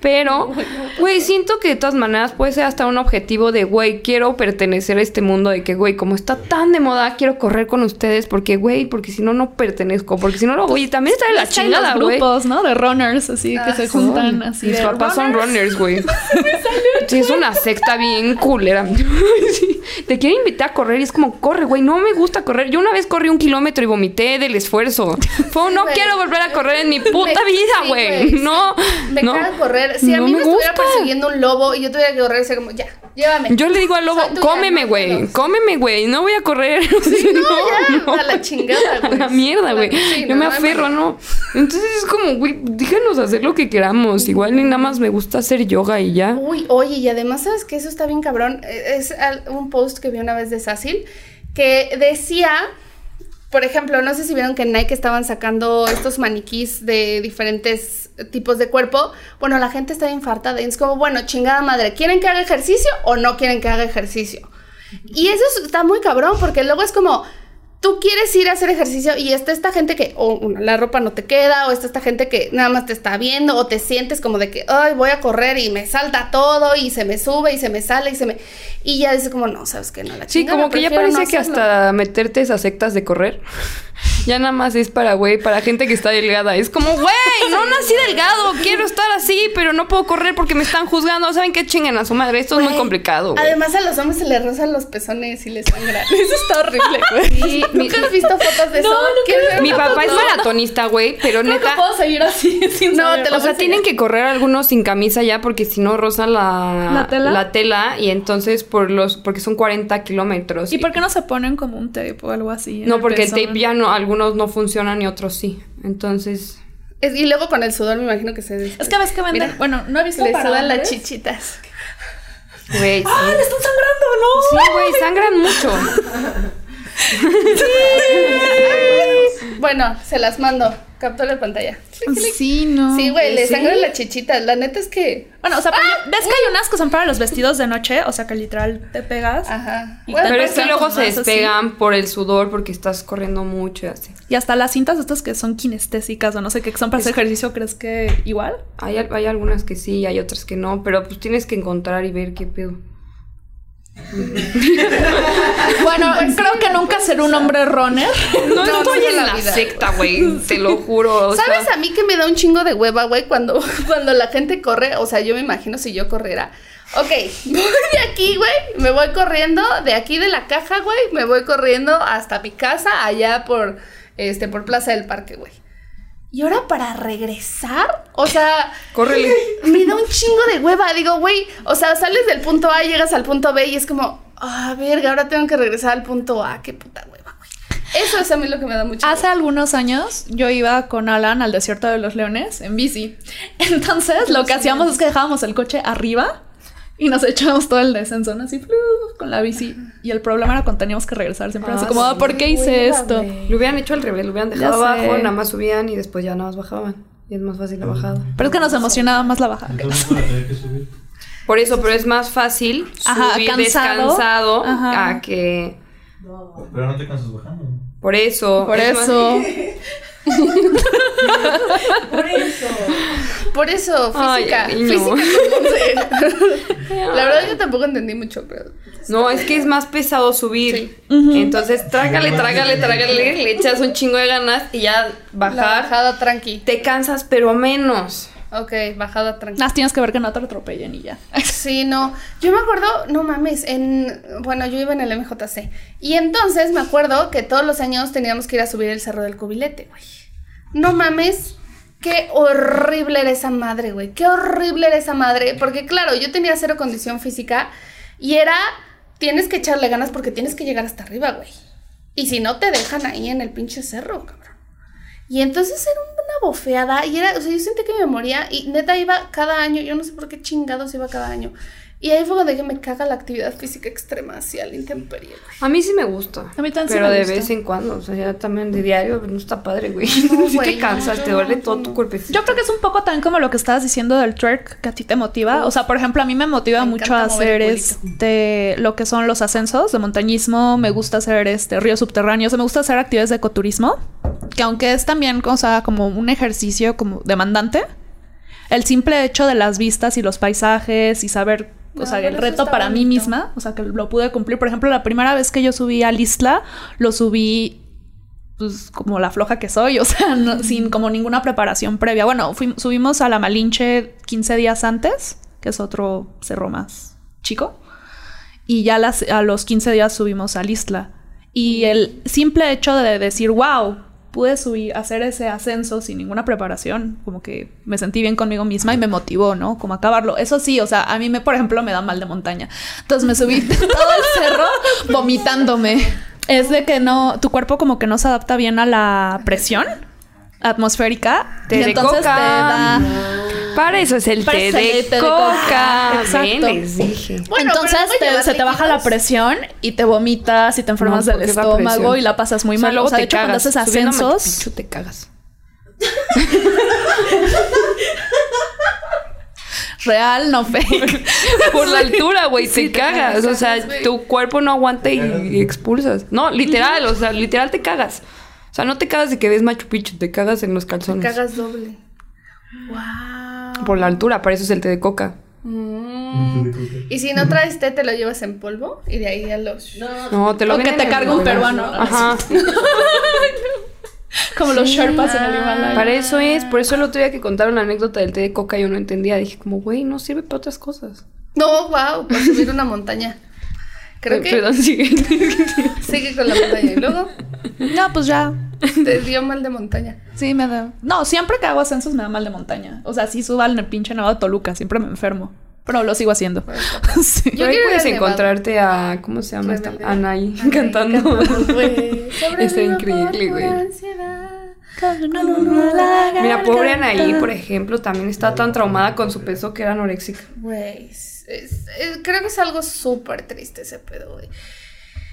S2: Pero, [LAUGHS] güey, siento que de todas maneras puede ser hasta un objetivo de, güey, quiero pertenecer a este mundo, de que, güey, como está tan de moda, quiero correr con ustedes, porque, güey, porque si no, no pertenezco, porque si no lo voy, y también está de la
S3: Es que hay
S2: chingada, güey.
S3: grupos, ¿no? De runners, así que
S1: Ah,
S3: se
S1: sí.
S3: juntan así.
S2: Mis papás son
S3: runners.
S2: güey. [LAUGHS] Sí, es una secta bien culera. [LAUGHS] Sí. Te quieren invitar a correr y es como, corre, güey. No me gusta correr. Yo una vez corrí un kilómetro y vomité del esfuerzo. Fue no
S1: Güey,
S2: quiero volver a correr en mi puta vida, güey. No, no.
S1: Correr. Si a
S2: No
S1: mí
S2: me
S1: me, estuviera persiguiendo un lobo y yo tuviera que correr, sería como, ya, llévame.
S2: Yo le digo al lobo,
S1: tuya,
S2: cómeme, güey.
S1: pedos".
S2: Cómeme, güey. No voy a correr. [LAUGHS]
S1: No, ya, a la chingada, [LAUGHS]
S2: A
S1: güey.
S2: la mierda, güey.
S1: Sí,
S2: Yo
S1: no,
S2: me aferro. ¿no? Entonces es como, güey, déjanos hacer lo que queramos. Igual ni nada más me gusta hacer yoga y ya.
S1: Uy, oye, y además, ¿sabes que Eso está bien cabrón. Eh, Es un post que vi una vez de Sácil que decía, por ejemplo, no sé si vieron que en Nike estaban sacando estos maniquís de diferentes tipos de cuerpo. Bueno, la gente está infartada y es como, bueno, chingada madre, ¿quieren que haga ejercicio o no quieren que haga ejercicio? Y eso es- está muy cabrón porque luego es como... Tú quieres ir a hacer ejercicio y está esta gente que o una, la ropa no te queda o está esta gente que nada más te está viendo o te sientes como de que, ay, voy a correr y me salta todo y se me sube y se me sale y se me... Y ya dices como, no, sabes que no, la
S2: Sí,
S1: chingada,
S2: como que ya parece
S1: no
S2: que
S1: hacerlo".
S2: hasta meterte esas sectas de correr. [LAUGHS] Ya nada más es para, güey, para gente que está delgada. Es como, güey, no nací delgado, quiero estar así, pero no puedo correr porque me están juzgando. ¿Saben qué chinguen a su madre? Esto es muy complicado.
S1: Además a los hombres se les rozan los pezones y les sangran. [LAUGHS] Eso está horrible, güey.
S2: Sí, [LAUGHS]
S1: ¿Nunca has visto fotos de eso?
S3: No, nunca
S1: ¿Quieres
S3: he
S1: ver
S2: mi papá es maratonista, güey, pero neta.
S3: puedo seguir así [LAUGHS] sin
S1: No,
S3: saber.
S1: te lo
S2: O sea, tienen que correr algunos sin camisa ya porque si no rozan la,
S3: ¿La tela?
S2: la tela y entonces por los porque son 40 kilómetros.
S3: ¿Y por qué no se ponen como un tape o algo así?
S2: No, porque el tape ya no, algunos no funcionan y otros sí. Entonces,
S1: Es- y luego con el sudor me imagino que se...
S3: Es que ves que venden.
S1: Mira,
S3: bueno, no he visto
S1: le sudan las chichitas.
S2: güey,
S3: ¡Ah, le están sangrando!
S2: Sí, güey, sangran mucho. [LAUGHS]
S1: Bueno, se las mando. Captura de pantalla.
S3: Sí, no.
S1: Sí, güey, le
S2: ¿Sí?
S1: sangran las chichitas. La neta es que.
S3: Bueno, o sea, pero ves que hay unas que son para los vestidos de noche, o sea, que literal te pegas.
S1: Ajá.
S3: Y
S1: Bueno,
S2: Pero es que luego se
S3: así.
S2: despegan por el sudor porque estás corriendo mucho y así.
S3: Y hasta las cintas estas que son kinestésicas o no sé qué, que son para hacer ejercicio, ¿crees que igual?
S2: Hay, hay algunas que sí, hay otras que no, pero pues tienes que encontrar y ver qué pedo. [LAUGHS]
S3: Bueno, creo que nunca seré un hombre runner.
S2: No,
S1: No,
S2: estoy en
S1: la vida,
S2: secta, güey, te lo juro.
S1: ¿Sabes
S2: sea,
S1: a mí que me da un chingo de hueva, güey? Cuando, [LAUGHS] cuando la gente corre, o sea, yo me imagino si yo corriera. Ok, [LAUGHS] voy de aquí, güey, me voy corriendo, de aquí de la caja, güey, me voy corriendo hasta mi casa, allá por, este, por Plaza del Parque, güey. ¿Y ahora para regresar? O sea, [LAUGHS]
S2: Córrele. [LAUGHS]
S1: me da un chingo de hueva. Digo, güey, o sea, sales del punto A, llegas al punto B y es como, ah, verga, ahora tengo que regresar al punto A. Qué puta hueva, güey. Eso es a mí lo que me da mucho
S3: Hace algunos años yo iba con Alan al desierto de los leones en bici. [LAUGHS] Entonces lo que hacíamos es que dejábamos el coche arriba y nos echábamos todo el descenso, ¿no? Así con la bici. Y el problema era cuando teníamos que regresar. Siempre era así
S2: Ah,
S3: como,
S2: sí.
S3: ah, ¿por qué hice esto?
S2: Lo hubieran hecho al revés, lo hubieran dejado abajo, nada más subían y después ya nada más bajaban. Y es más fácil la bajada.
S3: Pero es que nos emocionaba más la bajada. que
S5: Entonces subir.
S2: Por eso, pero es más fácil
S3: Ajá,
S2: subir
S3: cansado.
S2: descansado
S3: Ajá.
S2: a que.
S5: Pero no te cansas bajando.
S2: Por eso.
S3: Por
S2: es más-
S3: eso. [LAUGHS] [LAUGHS]
S1: Por eso,
S2: Ay,
S1: física.
S2: niño.
S1: física con. [LAUGHS] La verdad yo tampoco entendí mucho, pero...
S2: No, es que es más pesado subir.
S1: Sí.
S2: Entonces, trágale, trágale, trágale, le echas un chingo de ganas y ya
S1: La
S2: bajar.
S1: bajada tranqui.
S2: Te cansas, pero menos.
S1: Ok, bajada tranqui.
S3: Más tienes que ver que no te atropellen y ya. [LAUGHS]
S1: Sí, no. Yo me acuerdo, no mames, en. Bueno, yo iba en el MJC. Y entonces me acuerdo que todos los años teníamos que ir a subir el cerro del cubilete, güey. No mames. Qué horrible era esa madre, güey. Qué horrible era esa madre. Porque, claro, yo tenía cero condición física. Y era. Tienes que echarle ganas porque tienes que llegar hasta arriba, güey. Y si no, te dejan ahí en el pinche cerro, cabrón. Y entonces era una bofeada y era, o sea, yo sentí que me moría y neta iba cada año, yo no sé por qué chingados iba cada año. Y ahí fue donde que me caga la actividad física extrema hacia la intemperie, güey.
S2: A mí sí me gusta.
S3: A mí también sí
S2: Pero
S3: me
S2: de
S3: gusta.
S2: vez en cuando. O sea, ya también de diario no está padre, güey.
S1: No, [LAUGHS]
S2: sí
S1: güey,
S2: te cansas,
S1: no,
S2: te
S1: yo
S2: duele
S1: no,
S2: todo
S1: no.
S2: tu cuerpecito.
S3: Yo creo que es un poco también como lo que estabas diciendo del twerk que a ti te motiva. O sea, por ejemplo, a mí me motiva
S1: Me
S3: mucho a hacer este lo que son los ascensos de montañismo. Me gusta hacer este ríos subterráneos. Me gusta hacer actividades de ecoturismo. Que aunque es también o sea, como un ejercicio como demandante, el simple hecho de las vistas y los paisajes y saber. O
S1: No,
S3: sea, el reto para mí misma, o sea, que lo pude cumplir. Por ejemplo, la primera vez que yo subí al Isla, lo subí pues como la floja que soy, [LAUGHS] o sea, no- sin como ninguna preparación previa. Bueno, subimos a la Malinche 15 días antes, que es otro cerro más chico, y ya las- a los 15 días subimos al Isla. Y el simple hecho de decir, wow, pude subir, hacer ese ascenso sin ninguna preparación, como que me sentí bien conmigo misma y me motivó, ¿no? Como acabarlo. Eso sí, o sea, a mí me, por ejemplo, me da mal de montaña. Entonces me subí [LAUGHS] todo el cerro vomitándome. Es de que no, tu cuerpo como que no se adapta bien a la presión atmosférica. Y entonces te da...
S2: Para eso es el
S3: Para
S2: té de,
S3: el té de
S2: coca.
S3: coca. Exacto.
S2: Ven, les dije.
S1: Bueno,
S3: Entonces te- se te baja la presión y te vomitas y te enfermas
S2: No,
S3: del
S2: la
S3: estómago y la pasas muy
S2: O sea,
S3: mal.
S2: luego
S3: O sea, de
S2: te
S3: hecho, cuando
S2: cagas.
S3: haces
S2: a Machu
S3: ascensos,
S2: Picchu te cagas. [LAUGHS]
S3: real, no fake. [LAUGHS]
S2: Por la altura, güey, te
S1: te
S2: cagas.
S1: cagas,
S2: O sea, tu cuerpo no aguanta y, y expulsas. No, literal, o sea, literal te cagas. O sea, no te cagas de que ves Machu Picchu, te cagas en los calzones.
S1: Cagas doble. Wow.
S2: Por la altura, para eso es el té de coca.
S1: Mm. Y si no traes té, te lo llevas en polvo y de ahí ya los.
S2: No, te lo
S3: O que te
S2: en
S3: cargue un peruano.
S2: Ajá. [LAUGHS]
S3: Como los Sherpas en el Himalaya.
S2: Para eso es, por eso el otro día que contaron la anécdota del té de coca yo no entendía. Dije como, güey, no sirve para otras cosas.
S1: No, wow, para subir una montaña. Creo
S2: Ay,
S1: que
S2: Perdón, sigue. [LAUGHS]
S1: sigue con la montaña. Y luego
S3: No, pues ya.
S1: te dio mal de montaña.
S3: Sí, me da. No, siempre que hago ascensos me da mal de montaña. O sea, sí subo al pinche Nevado de Toluca, siempre me enfermo. Pero lo sigo haciendo. [LAUGHS] sí.
S2: Pero
S1: Yo
S2: ahí
S1: quiero ir
S2: puedes
S1: Nevado.
S2: encontrarte a, ¿cómo se llama esta? Anaí
S1: Anaí
S2: cantando. Está increíble, güey. Mira, pobre Anaí, por ejemplo, también está tan traumada con su peso que era anoréxica.
S1: Güey, es- es- es- creo que es algo súper triste ese pedo, güey.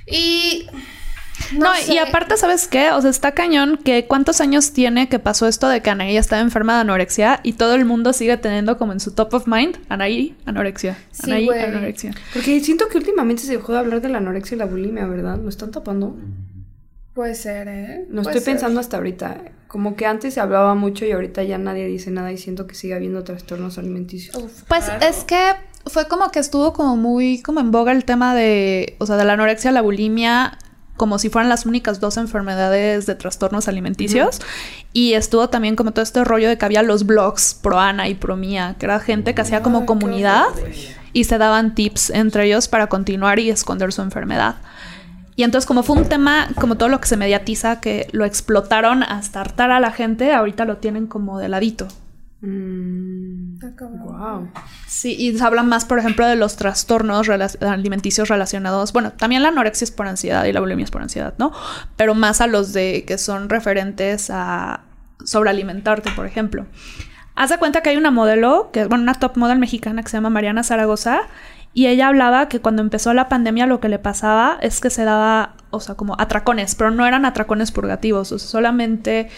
S1: Y...
S3: No,
S1: sé.
S3: y aparte, ¿sabes qué? O sea, está cañón que cuántos años tiene que pasó esto de que Anaí estaba enferma de anorexia y todo el mundo sigue teniendo como en su top of mind Anaí, anorexia.
S1: Sí,
S3: Anaí,
S1: güey.
S3: anorexia.
S2: Porque siento que últimamente se dejó de hablar de la anorexia y la bulimia, ¿verdad? ¿Lo están tapando?
S1: Puede ser, ¿eh?
S2: No
S1: Puede
S2: estoy
S1: ser.
S2: pensando hasta ahorita. Como que antes se hablaba mucho y ahorita ya nadie dice nada y siento que sigue habiendo trastornos alimenticios.
S1: Uf,
S3: Pues
S1: claro.
S3: es que fue como que estuvo como muy como en boga el tema de, o sea, de la anorexia, la bulimia, como si fueran las únicas dos enfermedades de trastornos alimenticios. Y estuvo también como todo este rollo de que había los blogs pro Ana y pro Mía, que era gente que hacía como comunidad y se daban tips entre ellos para continuar y esconder su enfermedad. Y entonces como fue un tema, como todo lo que se mediatiza, que lo explotaron hasta hartar a la gente, ahorita lo tienen como de ladito.
S2: Mm, wow.
S3: Sí, y se habla más, por ejemplo, de los trastornos rela- alimenticios relacionados. Bueno, también la anorexia es por ansiedad y la bulimia es por ansiedad, ¿no? Pero más a los de que son referentes a sobrealimentarte, por ejemplo. Haz de cuenta que hay una modelo, que bueno, una top model mexicana que se llama Mariana Zaragoza, y ella hablaba que cuando empezó la pandemia lo que le pasaba es que se daba, o sea, como atracones, pero no eran atracones purgativos, o sea, solamente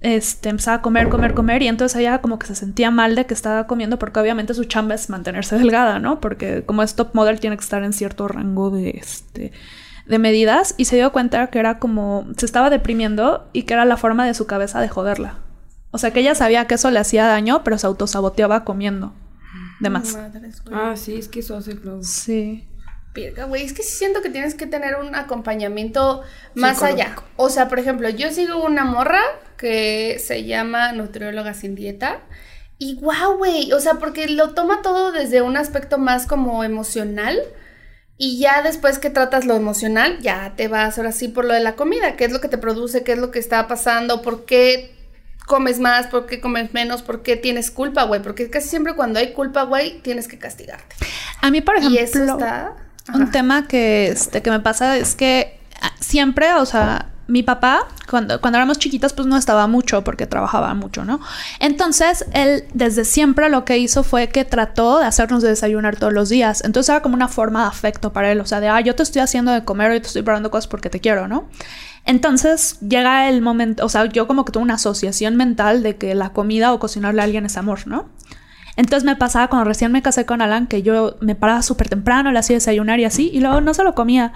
S3: este, empezaba a comer, comer, comer y entonces ella como que se sentía mal de que estaba comiendo porque obviamente su chamba es mantenerse delgada, ¿no? Porque como es top model tiene que estar en cierto rango de, este, de medidas y se dio cuenta que era como, se estaba deprimiendo y que era la forma de su cabeza de joderla. O sea que ella sabía que eso le hacía daño, pero se autosaboteaba comiendo. De más.
S1: Madres, güey.
S2: Ah, sí, es que eso hace lo...
S3: Sí.
S1: Virga, güey, es que sí siento que tienes que tener un acompañamiento más
S2: Psicológico.
S1: allá. O sea, por ejemplo, yo sigo una morra que se llama Nutrióloga sin dieta. Y wow, güey, o sea, porque lo toma todo desde un aspecto más como emocional. Y ya después que tratas lo emocional, ya te vas ahora sí por lo de la comida. ¿Qué es lo que te produce? ¿Qué es lo que está pasando? ¿Por qué comes más? ¿Por qué comes menos? ¿Por qué tienes culpa, güey? Porque casi siempre cuando hay culpa, güey, tienes que castigarte.
S3: A mí, por ejemplo,
S1: y eso está...
S3: Un tema que, este, que me pasa es que ah, siempre, o sea, mi papá, cuando, cuando éramos chiquitas, pues no estaba mucho porque trabajaba mucho, ¿no? Entonces, él desde siempre lo que hizo fue que trató de hacernos desayunar todos los días. Entonces era como una forma de afecto para él, o sea, de, ah, yo te estoy haciendo de comer, yo te estoy preparando cosas porque te quiero, ¿no? Entonces llega el momento, o sea, yo como que tuve una asociación mental de que la comida o cocinarle a alguien es amor, ¿no? Entonces me pasaba cuando recién me casé con Alan que yo me paraba súper temprano, le hacía desayunar y así, y luego no se lo comía.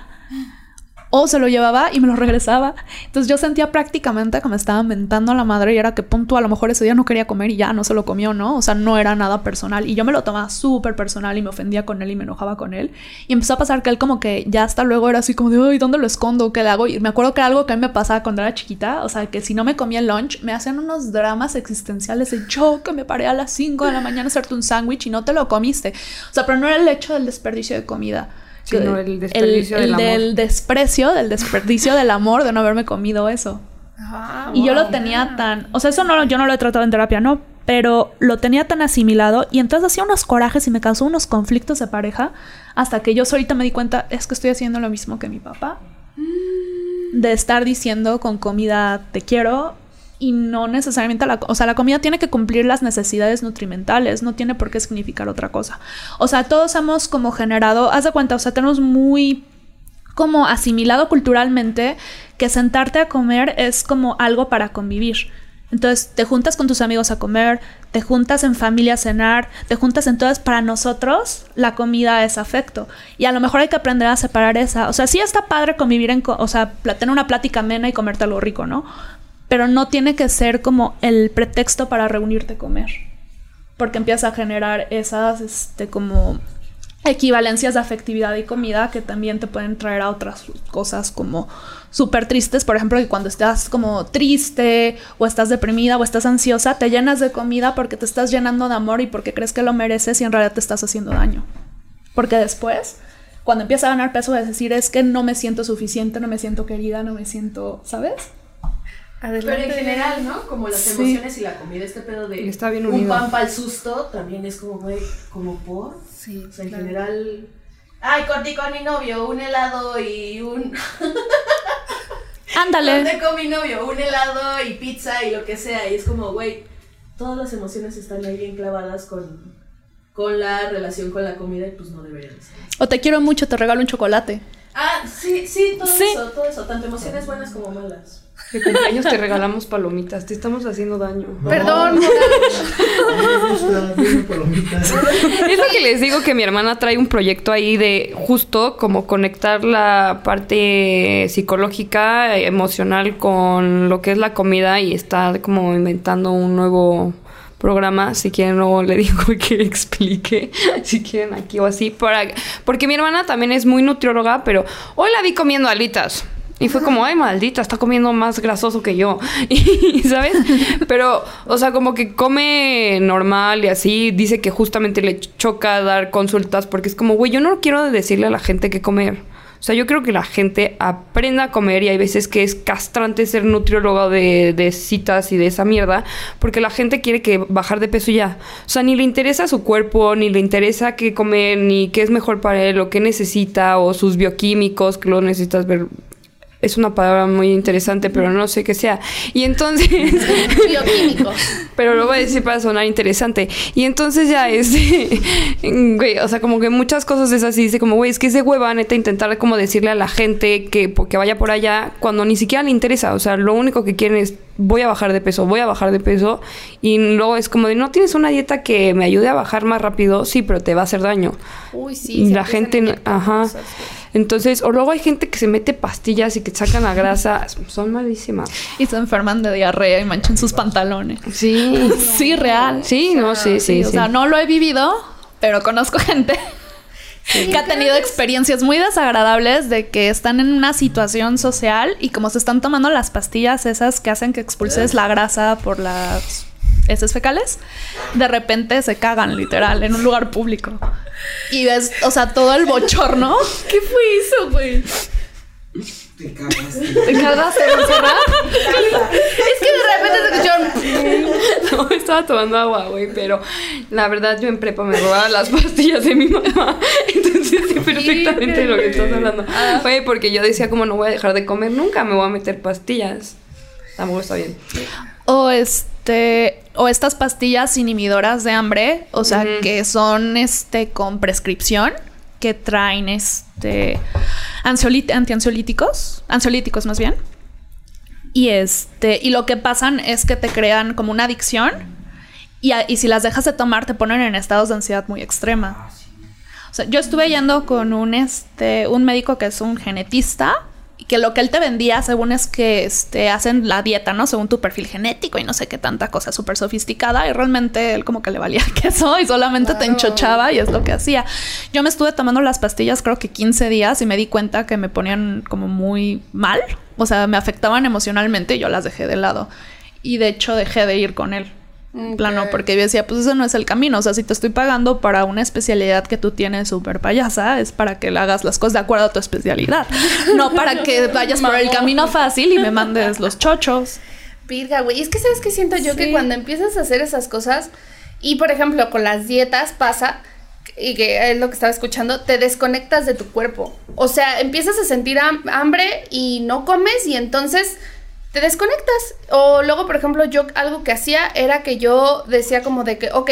S3: O se lo llevaba y me lo [LAUGHS] regresaba. Entonces yo sentía prácticamente que me estaba mentando a la madre y era que punto, a lo mejor ese día no quería comer y ya no se lo comió, ¿no? O sea, no era nada personal. Y yo me lo tomaba súper personal y me ofendía con él y me enojaba con él. Y empezó a pasar que él como que ya hasta luego era así como de, ay, ¿dónde lo escondo? ¿Qué le hago? Y me acuerdo que algo que a mí me pasaba cuando era chiquita. O sea, que si no me comía el lunch, me hacían unos dramas existenciales de yo que me paré a las 5 de la mañana a hacerte un sándwich y no te lo comiste. O sea, pero no era el hecho del desperdicio de comida.
S2: Sino el desperdicio
S3: el
S2: del amor.
S3: del desprecio, del desperdicio del amor de no haberme comido eso.
S1: Ah,
S3: Y yo lo tenía tan, o sea, eso no, yo no lo he tratado en terapia, no, pero lo tenía tan asimilado y entonces hacía unos corajes y me causó unos conflictos de pareja hasta que yo solita me di cuenta, es que estoy haciendo lo mismo que mi papá. De estar diciendo con comida te quiero y no necesariamente la, o sea, la comida tiene que cumplir las necesidades nutrimentales, no tiene por qué significar otra cosa. O sea, todos hemos como generado, haz de cuenta, o sea, tenemos muy como asimilado culturalmente que sentarte a comer es como algo para convivir. Entonces te juntas con tus amigos a comer, te juntas en familia a cenar, te juntas entonces para nosotros la comida es afecto y a lo mejor hay que aprender a separar esa. O sea, sí está padre convivir en, o sea, tener una plática amena y comerte algo rico, ¿no? Pero no tiene que ser como el pretexto para reunirte a comer porque empieza a generar esas, este, como equivalencias de afectividad y comida que también te pueden traer a otras cosas como súper tristes, por ejemplo, que cuando estás como triste o estás deprimida o estás ansiosa, te llenas de comida porque te estás llenando de amor y porque crees que lo mereces y en realidad te estás haciendo daño. Porque después, cuando empiezas a ganar peso, es decir, es que no me siento suficiente, no me siento querida, no me siento, ¿sabes?
S1: Adelante.
S6: Pero en general, ¿no? Como las
S3: Sí.
S6: emociones y la comida, este pedo de
S2: Está bien
S6: un pan para el susto, también es como, güey, como por.
S1: Sí,
S6: O sea, en
S1: claro.
S6: general. Ay, corté con mi novio, un helado y un. [LAUGHS]
S3: Ándale.
S6: Donde con mi novio un helado y pizza y lo que sea. Y es como, güey, todas las emociones están ahí bien clavadas con, con la relación con la comida y pues no deberían ser.
S3: O te quiero mucho, te regalo un chocolate.
S6: Ah, sí, sí, todo
S3: Sí.
S6: eso, todo eso. Tanto emociones buenas como malas.
S2: De cumpleaños te regalamos palomitas, te estamos haciendo daño.
S1: Perdón.
S5: Me gusta, dime palomitas. [LAUGHS]
S2: Es lo que les digo que mi hermana trae un proyecto ahí de justo como conectar la parte psicológica, emocional con lo que es la comida y está como inventando un nuevo programa, si quieren luego le digo [LAUGHS] que explique, si quieren aquí o así, para, porque mi hermana también es muy nutrióloga, pero hoy la vi comiendo alitas. Y fue como, ay, maldita, está comiendo más grasoso que yo. [LAUGHS] Y, ¿sabes? Pero, o sea, como que come normal y así. Dice que justamente le choca dar consultas porque es como, güey, yo no quiero decirle a la gente qué comer. O sea, yo creo que la gente aprenda a comer y hay veces que es castrante ser nutriólogo de, citas y de esa mierda porque la gente quiere que bajar de peso ya. O sea, ni le interesa su cuerpo, ni le interesa qué comer, ni qué es mejor para él, o qué necesita, o sus bioquímicos, que lo necesitas ver es una palabra muy interesante, pero no sé qué sea. Y entonces, [LAUGHS]
S1: Bioquímicos.
S2: pero lo voy a decir para sonar interesante. Y entonces ya es, [LAUGHS] güey, o sea, como que muchas cosas es así, dice como, güey, es que es de hueva, neta, intentar como decirle a la gente que, que vaya por allá cuando ni siquiera le interesa. O sea, lo único que quieren es, voy a bajar de peso, voy a bajar de peso. Y luego es como de, no tienes una dieta que me ayude a bajar más rápido, sí, pero te va a hacer daño.
S1: Uy, sí.
S2: La gente, no- ajá.
S1: cosas.
S2: Entonces, o luego hay gente que se mete pastillas y que sacan la grasa, son malísimas.
S3: Y se enferman de diarrea y manchan sus pantalones.
S2: Sí. [LAUGHS]
S3: Sí, real.
S2: Sí, no, sí, sí,
S3: o
S2: sí.
S3: sea, no lo he vivido, pero conozco gente que ha tenido experiencias muy desagradables de que están en una situación social y como se están tomando las pastillas esas que hacen que expulses la grasa por las heces fecales, de repente se cagan literal en un lugar público. Y ves, o sea, todo el bochorno. [LAUGHS] ¿Qué fue eso, güey?
S4: Te cagaste.
S3: ¿Te cagaste, Montserrat?
S1: Es que de repente se escucharon. [LAUGHS]
S2: No, estaba tomando agua, güey, pero la verdad yo en prepa me robaba las pastillas de mi mamá. [LAUGHS] Entonces sé perfectamente de lo que estás hablando. Güey, porque yo decía como no voy a dejar de comer nunca, me voy a meter pastillas. Tampoco está bien.
S3: O este. O estas pastillas inhibidoras de hambre. O sea, que son este con prescripción. Que traen este. Antiansiolíticos. Ansiolíticos más bien. Y este. Y lo que pasan es que te crean como una adicción. Y, y si las dejas de tomar, te ponen en estados de ansiedad muy extrema. O sea, yo estuve yendo con un este. un médico que es un genetista. Que lo que él te vendía, según es que este, hacen la dieta, ¿no? Según tu perfil genético y no sé qué tanta cosa súper sofisticada. Y realmente él como que le valía [LAUGHS] queso y solamente te enchochaba y es lo que hacía. Yo me estuve tomando las pastillas creo que 15 días y me di cuenta que me ponían como muy mal. O sea, me afectaban emocionalmente y yo las dejé de lado. Y de hecho dejé de ir con él. En plano,
S1: Ok.
S3: porque yo decía, pues ese no es el camino. O sea, si te estoy pagando para una especialidad que tú tienes súper payasa, es para que le hagas las cosas de acuerdo a tu especialidad. [LAUGHS] No para que vayas por el camino fácil y me mandes los chochos.
S1: Virga, güey. Es que sabes que siento yo que cuando empiezas a hacer esas cosas, y por ejemplo con las dietas pasa, y que es lo que estaba escuchando, te desconectas de tu cuerpo. O sea, empiezas a sentir ham- hambre y no comes y entonces te desconectas. O luego, por ejemplo, yo algo que hacía era que yo decía como de que, ok,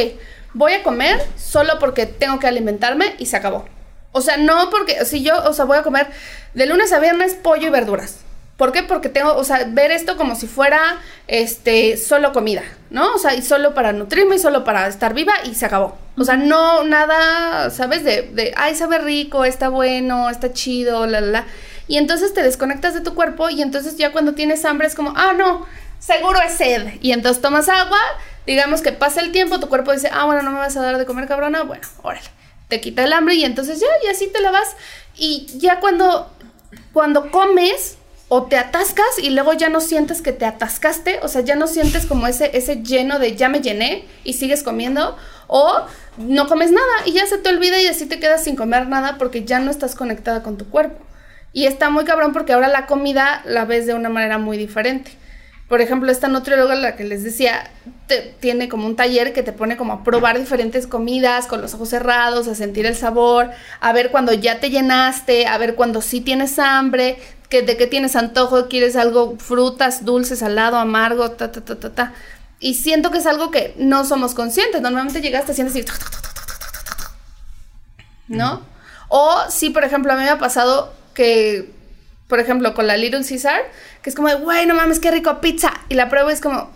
S1: voy a comer solo porque tengo que alimentarme y se acabó. O sea, no porque, si yo, o sea, voy a comer de lunes a viernes pollo y verduras. ¿Por qué? Porque tengo, o sea, ver esto como si fuera, este, solo comida, ¿no? O sea, y solo para nutrirme y solo para estar viva y se acabó. O sea, no, nada, ¿sabes? De, de, ay, sabe rico, está bueno, está chido, la, la, la. Y entonces te desconectas de tu cuerpo y entonces ya cuando tienes hambre es como, ah, no, seguro es sed. Y entonces tomas agua, digamos que pasa el tiempo, tu cuerpo dice, ah, bueno, no me vas a dar de comer cabrona, bueno, órale. Te quita el hambre y entonces ya, y así te la vas. Y ya cuando, cuando comes o te atascas y luego ya no sientes que te atascaste, o sea, ya no sientes como ese, ese lleno de ya me llené y sigues comiendo, o no comes nada y ya se te olvida y así te quedas sin comer nada porque ya no estás conectada con tu cuerpo. Y está muy cabrón porque ahora la comida la ves de una manera muy diferente. Por ejemplo, esta nutrióloga, la que les decía, te, tiene como un taller que te pone como a probar diferentes comidas con los ojos cerrados, a sentir el sabor, a ver cuando ya te llenaste, a ver cuando sí tienes hambre, que, de qué tienes antojo, quieres algo, frutas, dulce, salado, amargo, ta, ta, ta, ta, ta. Y siento que es algo que no somos conscientes. Normalmente llegas, te sientes y... ¿No? O sí, por ejemplo, a mí me ha pasado que, por ejemplo, con la Little Caesar, que es como de, güey, no mames, qué rico pizza. Y la pruebo y es como,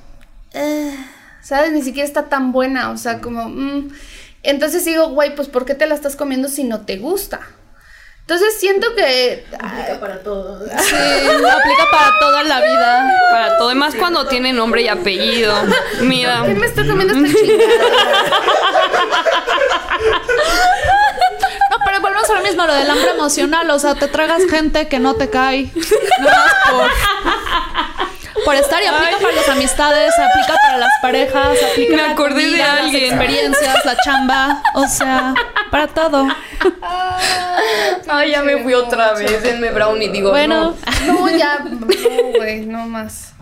S1: "Eh", ¿sabes? Ni siquiera está tan buena, o sea, como, mm. Entonces digo, güey, pues ¿por qué te la estás comiendo si no te gusta? Entonces siento que...
S6: Aplica para todo.
S3: Sí, [LAUGHS] aplica para toda la vida.
S2: Para todo, y más cuando tiene nombre y apellido. Mira.
S1: ¿Qué me estoy comiendo esta [LAUGHS] chingada?
S3: No, pero volvemos a lo mismo, lo del hambre emocional. O sea, te tragas gente que no te cae. Más por, por estar y aplica para las amistades, aplica para las parejas, aplica
S2: Me
S3: la
S2: acordé de
S3: las experiencias, la chamba. O sea, para todo.
S2: Ay, [LAUGHS] ya me fui otra vez. Denme brownie, digo.
S3: Bueno,
S2: no. [LAUGHS]
S1: No, ya, no, güey, no más.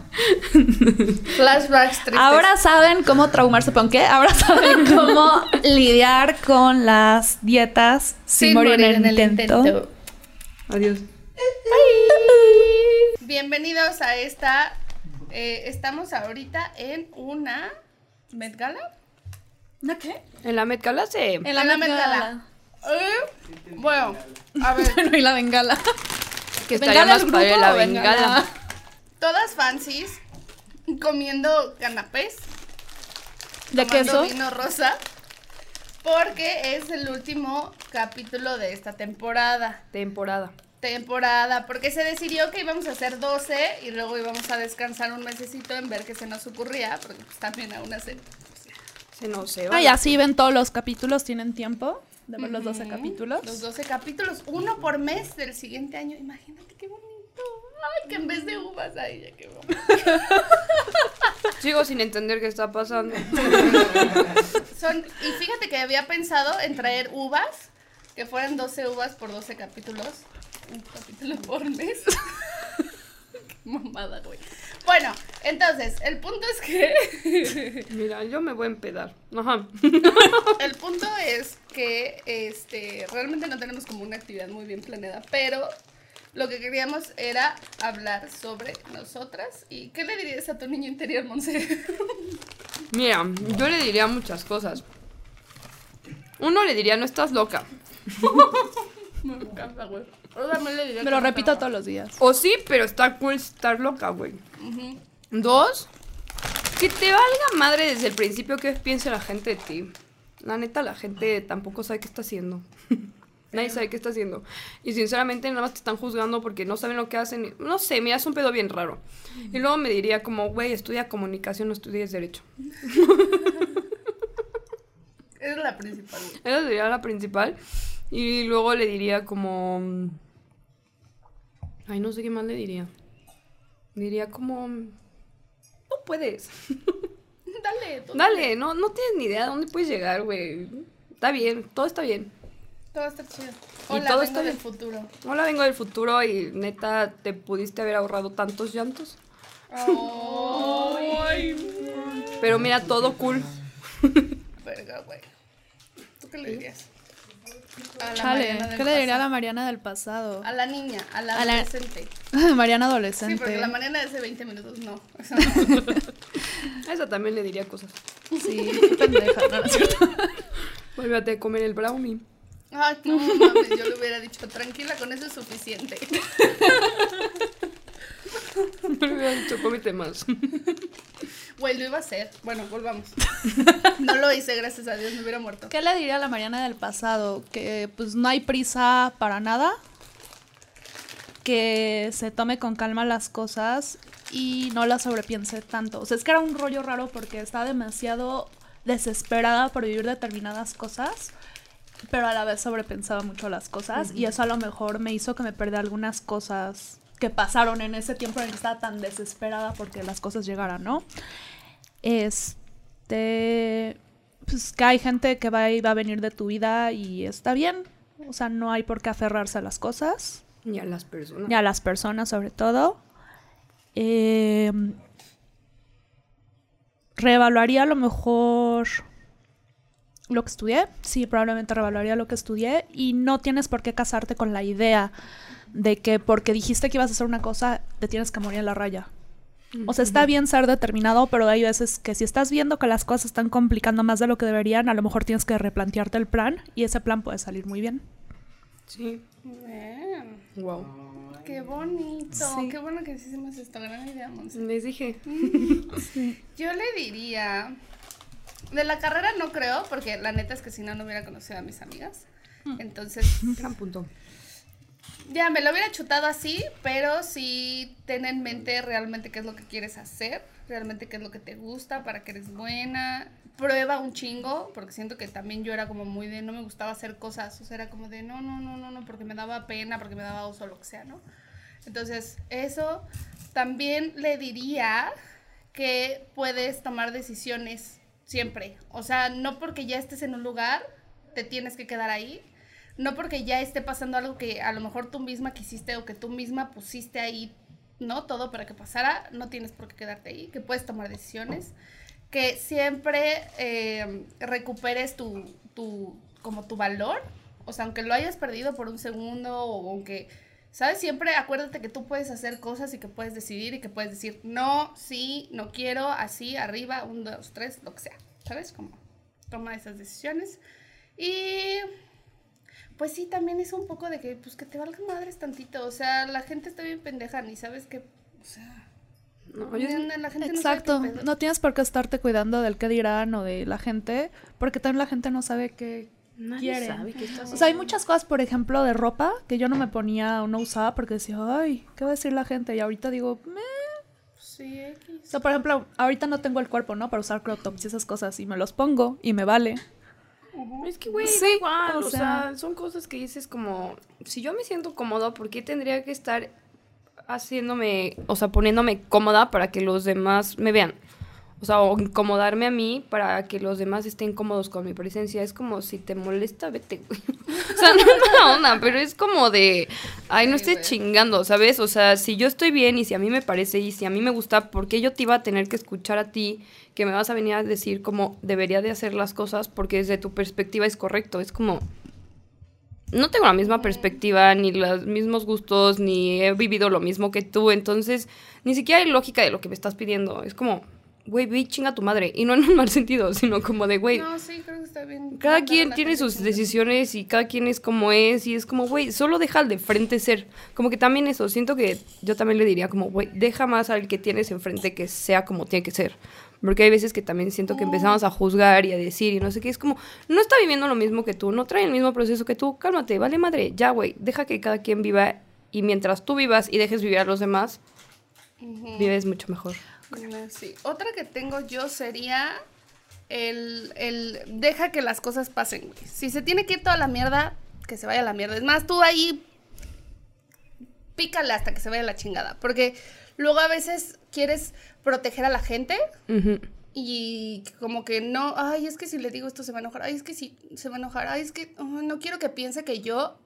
S1: Flashbacks tristes.
S3: ahora saben cómo traumarse, ¿con qué? Ahora saben [LAUGHS] cómo lidiar con las dietas sin, morir, en el intento.
S2: Adiós.
S1: Bienvenidos a esta. eh, estamos ahorita en una. ¿Met Gala?
S3: ¿Una qué?
S2: En la Met Gala se...
S3: En
S1: En la Met Gala. Eh, bueno, a ver, [LAUGHS]
S3: Bueno, y la bengala.
S2: Que estaría
S3: ¿Bengala
S2: más padre la
S3: bengala?
S2: bengala.
S1: todas fancies comiendo canapés.
S3: ¿De
S1: tomando
S3: queso?
S1: vino rosa. Porque es el último capítulo de esta temporada.
S2: Temporada.
S1: Temporada, porque se decidió que íbamos a hacer 12 y luego íbamos a descansar un mesecito en ver qué se nos ocurría, porque pues también aún hace.
S2: Se nos se va.
S3: Ah, y así ven todos los capítulos, tienen tiempo de ver los 12 capítulos.
S1: Los 12 capítulos, uno por mes del siguiente año. Imagínate qué bonito. Ay, que en vez de uvas, ay, ya qué bonito. [LAUGHS]
S2: Sigo sin entender qué está pasando. [LAUGHS]
S1: Son, y fíjate que había pensado en traer uvas, que fueran 12 uvas por 12 capítulos. Un capítulo por mes. [LAUGHS] Qué mamada, güey. Bueno, entonces, el punto es que. [LAUGHS]
S2: Mira, yo me voy a empedar. Ajá.
S1: el punto es que este realmente no tenemos como una actividad muy bien planeada, pero lo que queríamos era hablar sobre nosotras. ¿Y qué le dirías a tu niño interior, Monse?
S2: Mira, yo le diría muchas cosas. Uno le diría, no estás loca. [LAUGHS]
S1: Me encanta, güey. Yo también le diría
S3: Me
S1: que
S3: lo
S1: no
S3: repito todos los días.
S2: O sí, pero está cool estar loca, güey. Dos, que te valga madre desde el principio que piense la gente de ti. La neta, la gente tampoco sabe qué está haciendo. [LAUGHS] Nadie sabe qué está haciendo. Y sinceramente nada más te están juzgando porque no saben lo que hacen. No sé, mira, es un pedo bien raro. Y luego me diría como, güey, estudia comunicación, no estudies derecho.
S1: Esa es la principal, güey.
S2: Esa sería la principal. Y luego le diría como... mm, Ay, no sé qué más le diría. Diría como... No puedes. [LAUGHS]
S1: Dale, tú
S2: Dale, no, no tienes ni idea de dónde puedes llegar, güey. Está bien, todo está bien.
S1: Todo está chido.
S2: Y
S1: Hola,
S2: todo
S1: vengo
S2: está
S1: del
S2: bien.
S1: futuro.
S2: Hola, vengo del futuro y neta, ¿te pudiste haber ahorrado tantos llantos? Pero mira, todo cool.
S1: Verga, güey. ¿Tú qué le dirías?
S3: Chale, ¿qué le diría a la. Mariana del pasado?
S1: A la niña, a la
S3: A la-
S1: adolescente. [LAUGHS]
S3: Mariana
S1: Sí,
S3: adolescente.
S1: porque la Mariana de hace 20 minutos no. [LAUGHS] Esa no.
S2: Esa también le diría cosas.
S3: Sí, pendeja, [LAUGHS] no, no es cierto.
S2: Vuélvete a comer el brownie.
S1: Ay, no mames, yo le hubiera dicho, tranquila, con eso es suficiente.
S2: Me hubiera dicho, cómete más.
S1: Güey, lo iba a hacer. Bueno, volvamos. [LAUGHS] No lo hice, gracias a Dios, me hubiera muerto.
S3: ¿Qué le diría a la Mariana del pasado? Que pues no hay prisa para nada. Que se tome con calma las cosas y no las sobrepiense tanto. O sea, es que era un rollo raro porque estaba demasiado desesperada por vivir determinadas cosas, pero a la vez sobrepensaba mucho las cosas y eso a lo mejor me hizo que me perdiera algunas cosas que pasaron en ese tiempo en el que estaba tan desesperada porque las cosas llegaran, ¿no? Este, pues que hay gente que va y va a venir de tu vida y está bien. O sea, no hay por qué aferrarse a las cosas,
S2: Y a las personas.
S3: ni a las personas sobre todo. Eh, reevaluaría a lo mejor lo que estudié. Sí, probablemente reevaluaría lo que estudié. Y no tienes por qué casarte con la idea de que porque dijiste que ibas a hacer una cosa, te tienes que morir en la raya. O sea, está bien ser determinado, pero hay veces que si estás viendo que las cosas se están complicando más de lo que deberían, a lo mejor tienes que replantearte el plan y ese plan puede salir muy bien.
S2: Sí.
S1: Bien.
S2: Wow.
S1: Qué bonito.
S3: Sí.
S1: Qué bueno que hicimos esto. Gran idea, Monse.
S2: Les dije. [LAUGHS]
S1: Yo le diría. De la carrera no creo, porque la neta es que si no, no hubiera conocido a mis amigas. Entonces, [LAUGHS]
S2: Gran punto.
S1: ya me lo hubiera chutado así, pero sí ten en mente realmente qué es lo que quieres hacer, realmente qué es lo que te gusta, para que eres buena. Prueba un chingo, porque siento que también yo era como muy de no me gustaba hacer cosas, o sea, era como de no, no, no, no, no, porque me daba pena, porque me daba oso, lo que sea, ¿no? Entonces, eso también le diría que puedes tomar decisiones siempre. O sea, no porque ya estés en un lugar, te tienes que quedar ahí. No porque ya esté pasando algo que a lo mejor tú misma quisiste o que tú misma pusiste ahí, ¿no? Todo para que pasara, no tienes por qué quedarte ahí, que puedes tomar decisiones, que siempre eh, recuperes tu, tu, como tu valor, o sea, aunque lo hayas perdido por un segundo o aunque, ¿sabes? Siempre acuérdate que tú puedes hacer cosas y que puedes decidir y que puedes decir no, sí, no quiero, así, arriba, un, dos, tres, lo que sea, ¿sabes? Como toma esas decisiones. Y pues sí, también es un poco de que, pues que te valga madres tantito. O sea, la gente está bien pendeja, ni sabes que. O sea.
S2: No, yo
S1: la gente
S3: Exacto.
S1: no.
S3: No tienes por qué estarte cuidando del qué dirán o de la gente, porque también la gente no sabe qué
S2: Nadie
S3: quiere.
S2: sabe qué
S3: O sea, hay muchas cosas, por ejemplo, de ropa que yo no me ponía o no usaba porque decía, ay, ¿qué va a decir la gente? Y ahorita digo, "Meh".
S1: Sí, X.
S3: O sea, por ejemplo, ahorita no tengo el cuerpo, ¿no? Para usar crop tops y esas cosas. Y me los pongo y me vale.
S2: Es que, güey,
S3: Sí,
S2: igual,
S3: o
S2: sea,
S3: sea-
S2: son cosas que dices como, si yo me siento cómodo, ¿por qué tendría que estar haciéndome, o sea, poniéndome cómoda para que los demás me vean? O sea, o incomodarme a mí para que los demás estén cómodos con mi presencia. Es como si te molesta, vete, güey. [LAUGHS] O sea, no es mala onda, pero es como de, ay, no
S1: Sí,
S2: estés
S1: güey.
S2: chingando, ¿sabes? O sea, si yo estoy bien y si a mí me parece y si a mí me gusta, ¿por qué yo te iba a tener que escuchar a ti que me vas a venir a decir cómo debería de hacer las cosas porque desde tu perspectiva es correcto? Es como, no tengo la misma perspectiva, ni los mismos gustos, ni he vivido lo mismo que tú, entonces ni siquiera hay lógica de lo que me estás pidiendo. Es como, güey, ve chinga tu madre. Y no en un mal sentido, sino como de, güey,
S1: No, sí, creo que está bien.
S2: cada quien tiene sus decisiones y cada quien es como es y es como, güey, solo deja al de frente ser. Como que también eso, siento que yo también le diría como, güey, deja más al que tienes enfrente que sea como tiene que ser. Porque hay veces que también siento que empezamos a juzgar y a decir y no sé qué, es como, no está viviendo lo mismo que tú, no trae el mismo proceso que tú, cálmate, vale madre, ya, güey, deja que cada quien viva y mientras tú vivas y dejes vivir a los demás, vives mucho mejor.
S1: Mm, Sí. Otra que tengo yo sería el, el deja que las cosas pasen, güey. Si se tiene que ir toda la mierda, que se vaya a la mierda. Es más, tú ahí pícale hasta que se vaya la chingada. Porque luego a veces quieres proteger a la gente y como que no, ay, es que si le digo esto se va a enojar, ay, es que si se va a enojar, ay, es que oh, no quiero que piense que yo,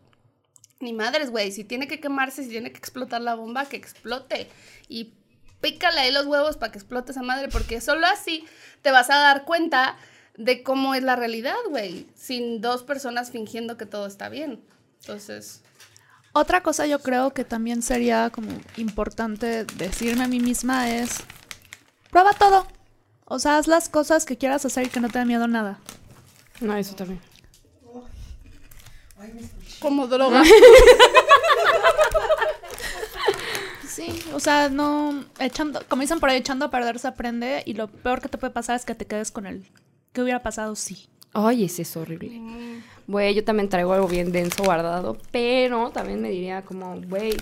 S1: ni madres, güey, si tiene que quemarse, si tiene que explotar la bomba, que explote. Y pícale ahí los huevos para que explote esa madre, porque solo así te vas a dar cuenta de cómo es la realidad, güey, sin dos personas fingiendo que todo está bien. Entonces,
S3: Otra cosa yo creo que también sería como importante decirme a mí misma es, prueba todo. O sea, haz las cosas que quieras hacer y que no te da miedo a nada.
S2: No, eso también.
S1: como droga. [LAUGHS]
S3: Sí, o sea, no, echando, como dicen por ahí, echando a perder se aprende y lo peor que te puede pasar es que te quedes con el, ¿qué hubiera pasado si?
S2: Ay, ese es horrible. Güey, yo también traigo algo bien denso guardado, pero también me diría como, güey,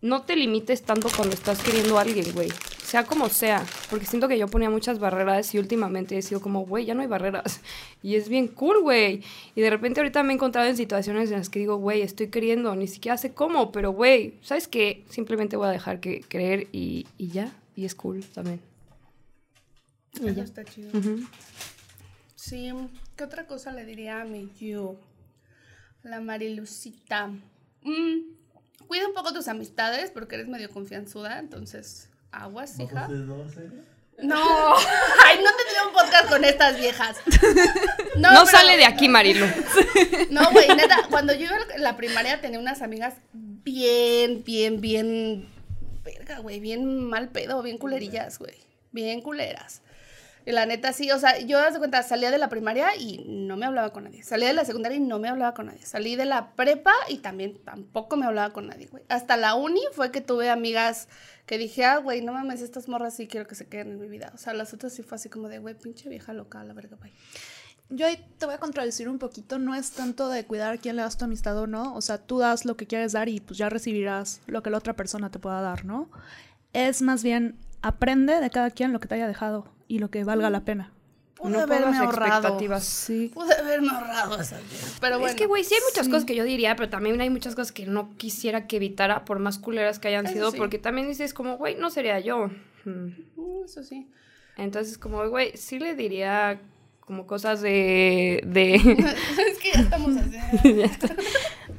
S2: no te limites tanto cuando estás queriendo a alguien, güey. Sea como sea, porque siento que yo ponía muchas barreras y últimamente he sido como, güey, ya no hay barreras. [LAUGHS] Y es bien cool, güey. Y de repente ahorita me he encontrado en situaciones en las que digo, güey, estoy queriendo, ni siquiera sé cómo, pero güey, ¿sabes qué? Simplemente voy a dejar que creer y, y ya. Y es cool también. Y
S1: Eso
S2: ya.
S1: está chido. Sí, ¿qué otra cosa le diría a mi yo? La Marilucita. Mm, cuida un poco tus amistades porque eres medio confianzuda, entonces aguas, hija.
S5: ¿Bajos de dos?
S1: No, [LAUGHS] ay, no tendría un podcast con estas viejas. [LAUGHS]
S2: No,
S1: pero-
S2: sale de aquí, Marilu. [LAUGHS]
S1: No, güey, neta, cuando yo iba a la primaria tenía unas amigas bien, bien, bien, verga, güey, bien mal pedo, bien culerillas, güey, bien culeras. La neta, sí, o sea, yo, de cuenta, salía de la primaria y no me hablaba con nadie. Salía de la secundaria y no me hablaba con nadie. Salí de la prepa y también tampoco me hablaba con nadie, güey. Hasta la uni fue que tuve amigas que dije, ah, güey, no mames, estas morras sí quiero que se queden en mi vida. O sea, las otras sí fue así como de, güey, pinche vieja loca, la verga, güey.
S3: Yo ahí te voy a contradecir un poquito, no es tanto de cuidar a quién le das tu amistad o no, o sea, tú das lo que quieres dar y pues ya recibirás lo que la otra persona te pueda dar, ¿no? Es más bien, aprende de cada quien lo que te haya dejado y lo que valga la pena.
S1: Pude
S2: No
S1: haberme ahorrado.
S2: expectativas.
S3: Sí.
S1: Pude haberme ahorrado esas viejas, Pero bueno.
S2: Es que, güey, sí hay muchas cosas que yo diría, pero también hay muchas cosas que no quisiera que evitara, por más culeras que hayan
S1: Eso
S2: sido,
S1: sí.
S2: porque también dices como, güey, no sería yo. Mm,
S1: Eso sí.
S2: Entonces, como, güey, sí le diría como cosas de... de [LAUGHS]
S1: es que ya estamos así. [LAUGHS] [LAUGHS]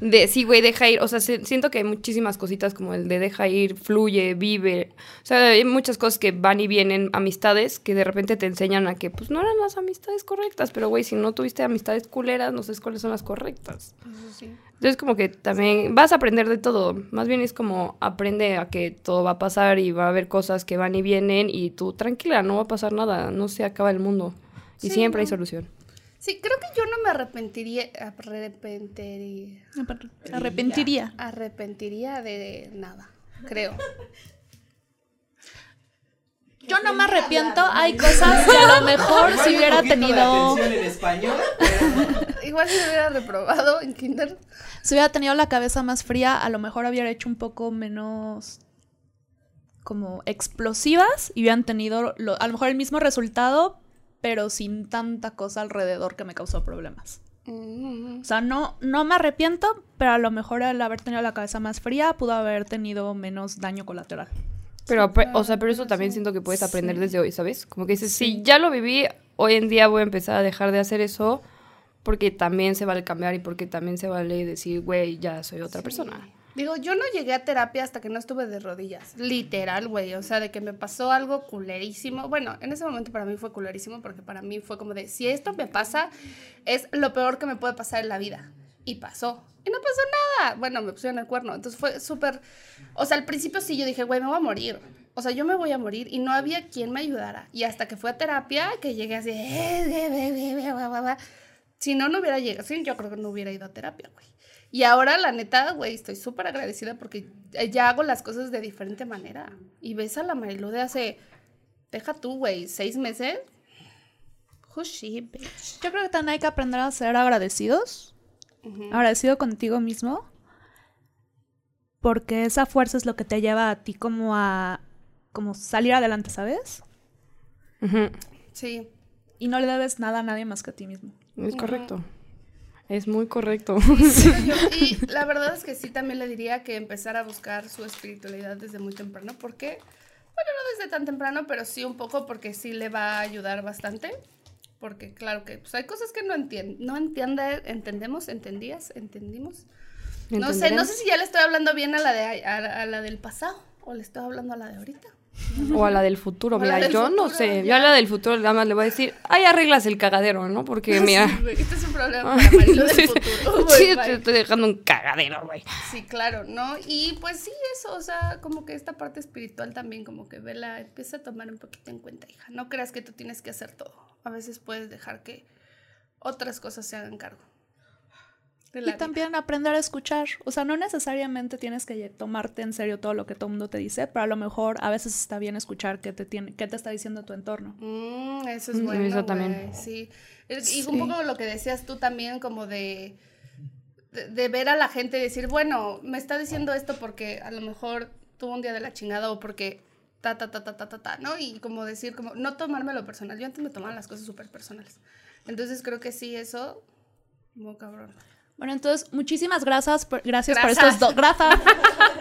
S2: De, sí, güey, deja ir. O sea, si- siento que hay muchísimas cositas como el de deja ir, fluye, vive. O sea, hay muchas cosas que van y vienen, amistades, que de repente te enseñan a que, pues, no eran las amistades correctas. Pero, güey, si no tuviste amistades culeras, no sabes cuáles son las correctas.
S1: Eso sí.
S2: Entonces, como que también vas a aprender de todo. Más bien es como aprende a que todo va a pasar y va a haber cosas que van y vienen y tú tranquila, no va a pasar nada, no se acaba el mundo. Y
S1: Sí,
S2: siempre hay solución.
S1: Sí, creo que yo no me arrepentiría. Arrepentiría.
S3: Arrepentiría.
S1: Arrepentiría de nada. Creo.
S3: Yo no me arrepiento, hay cosas que a lo mejor si hubiera tenido,
S4: atención en español, pero
S1: Igual si hubiera reprobado en Kinder.
S3: si hubiera tenido la cabeza más fría, a lo mejor hubiera hecho un poco menos como explosivas y hubieran tenido lo- a lo mejor el mismo resultado, pero sin tanta cosa alrededor que me causó problemas.
S1: Mm,
S3: O sea, no, no me arrepiento, pero a lo mejor al haber tenido la cabeza más fría pudo haber tenido menos daño colateral.
S2: Pero, pe- o sea, pero eso también siento que puedes aprender desde hoy, ¿sabes? Como que dices, si ya lo viví, hoy en día voy a empezar a dejar de hacer eso porque también se vale cambiar y porque también se vale decir, güey, ya soy otra persona.
S1: Digo, yo no llegué a terapia hasta que no estuve de rodillas. Literal, güey. O sea, de que me pasó algo culerísimo. Bueno, en ese momento para mí fue culerísimo porque para mí fue como de, si esto me pasa, es lo peor que me puede pasar en la vida. Y pasó. Y no pasó nada. Bueno, me pusieron el cuerno. Entonces fue súper... O sea, al principio sí yo dije, güey, me voy a morir. O sea, yo me voy a morir y no había quien me ayudara. Y hasta que fue a terapia, que llegué así... [LAUGHS] Si no, no hubiera llegado. Sí, yo creo que no hubiera ido a terapia, güey. Y ahora, la neta, güey, estoy súper agradecida porque ya hago las cosas de diferente manera. Y ves a la Marilu de hace, deja tú, güey, seis meses. She, bitch?
S3: Yo creo que también hay que aprender a ser agradecidos. Agradecido contigo mismo. Porque esa fuerza es lo que te lleva a ti como a como salir adelante, ¿sabes?
S1: Sí.
S3: Y no le debes nada a nadie más que a ti mismo.
S2: Es correcto. Es muy correcto. [LAUGHS]
S1: Yo- y la verdad es que sí, también le diría que empezar a buscar su espiritualidad desde muy temprano. porque Bueno, no desde tan temprano, pero sí un poco porque sí le va a ayudar bastante. Porque claro que pues, hay cosas que no entiende, no entiende, entendemos, entendías, entendimos. No sé, no sé si ya le estoy hablando bien a la, de, a la del pasado o le estoy hablando a la de ahorita.
S2: O a la del futuro. Mira,
S1: del
S2: yo no sé.
S1: ya.
S2: Yo a la del futuro nada más le voy a decir, ay, arreglas el cagadero, ¿no? Porque [LAUGHS] mira.
S1: Sí, este es un problema para del [LAUGHS]
S2: Sí,
S1: futuro.
S2: sí, te estoy dejando un cagadero, güey.
S1: Sí, claro, ¿no? Y pues sí, eso, o sea, como que esta parte espiritual también, como que vela, empieza a tomar un poquito en cuenta, hija. No creas que tú tienes que hacer todo. A veces puedes dejar que otras cosas se hagan cargo.
S3: Y
S1: vida.
S3: también aprender a escuchar. O sea, no necesariamente tienes que tomarte en serio todo lo que todo el mundo te dice, pero a lo mejor a veces está bien escuchar qué te, tiene, qué te está diciendo tu entorno.
S1: Mm, eso es
S2: Mm,
S1: bueno.
S2: eso también.
S1: Sí. Y
S3: Sí.
S1: un poco lo que decías tú también, como de, de, de ver a la gente y decir, bueno, me está diciendo esto porque a lo mejor tuvo un día de la chingada o porque ta, ta, ta, ta, ta, ta, ta, ¿no? Y como decir, como no tomármelo personal. Yo antes me tomaba las cosas súper personales. Entonces creo que sí, eso, muy cabrón.
S3: Bueno, entonces, muchísimas gracias por, gracias por estos, do- gracias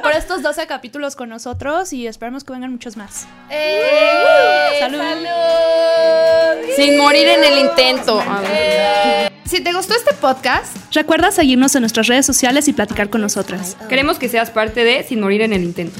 S3: por estos 12 capítulos con nosotros y esperamos que vengan muchos más.
S1: ¡Eh!
S3: ¡Salud!
S1: ¡Salud!
S2: Sin morir en el intento. Ver.
S1: Si te gustó este podcast,
S7: Recuerda seguirnos en nuestras redes sociales y platicar con nosotras.
S2: Queremos que seas parte de Sin morir en el intento.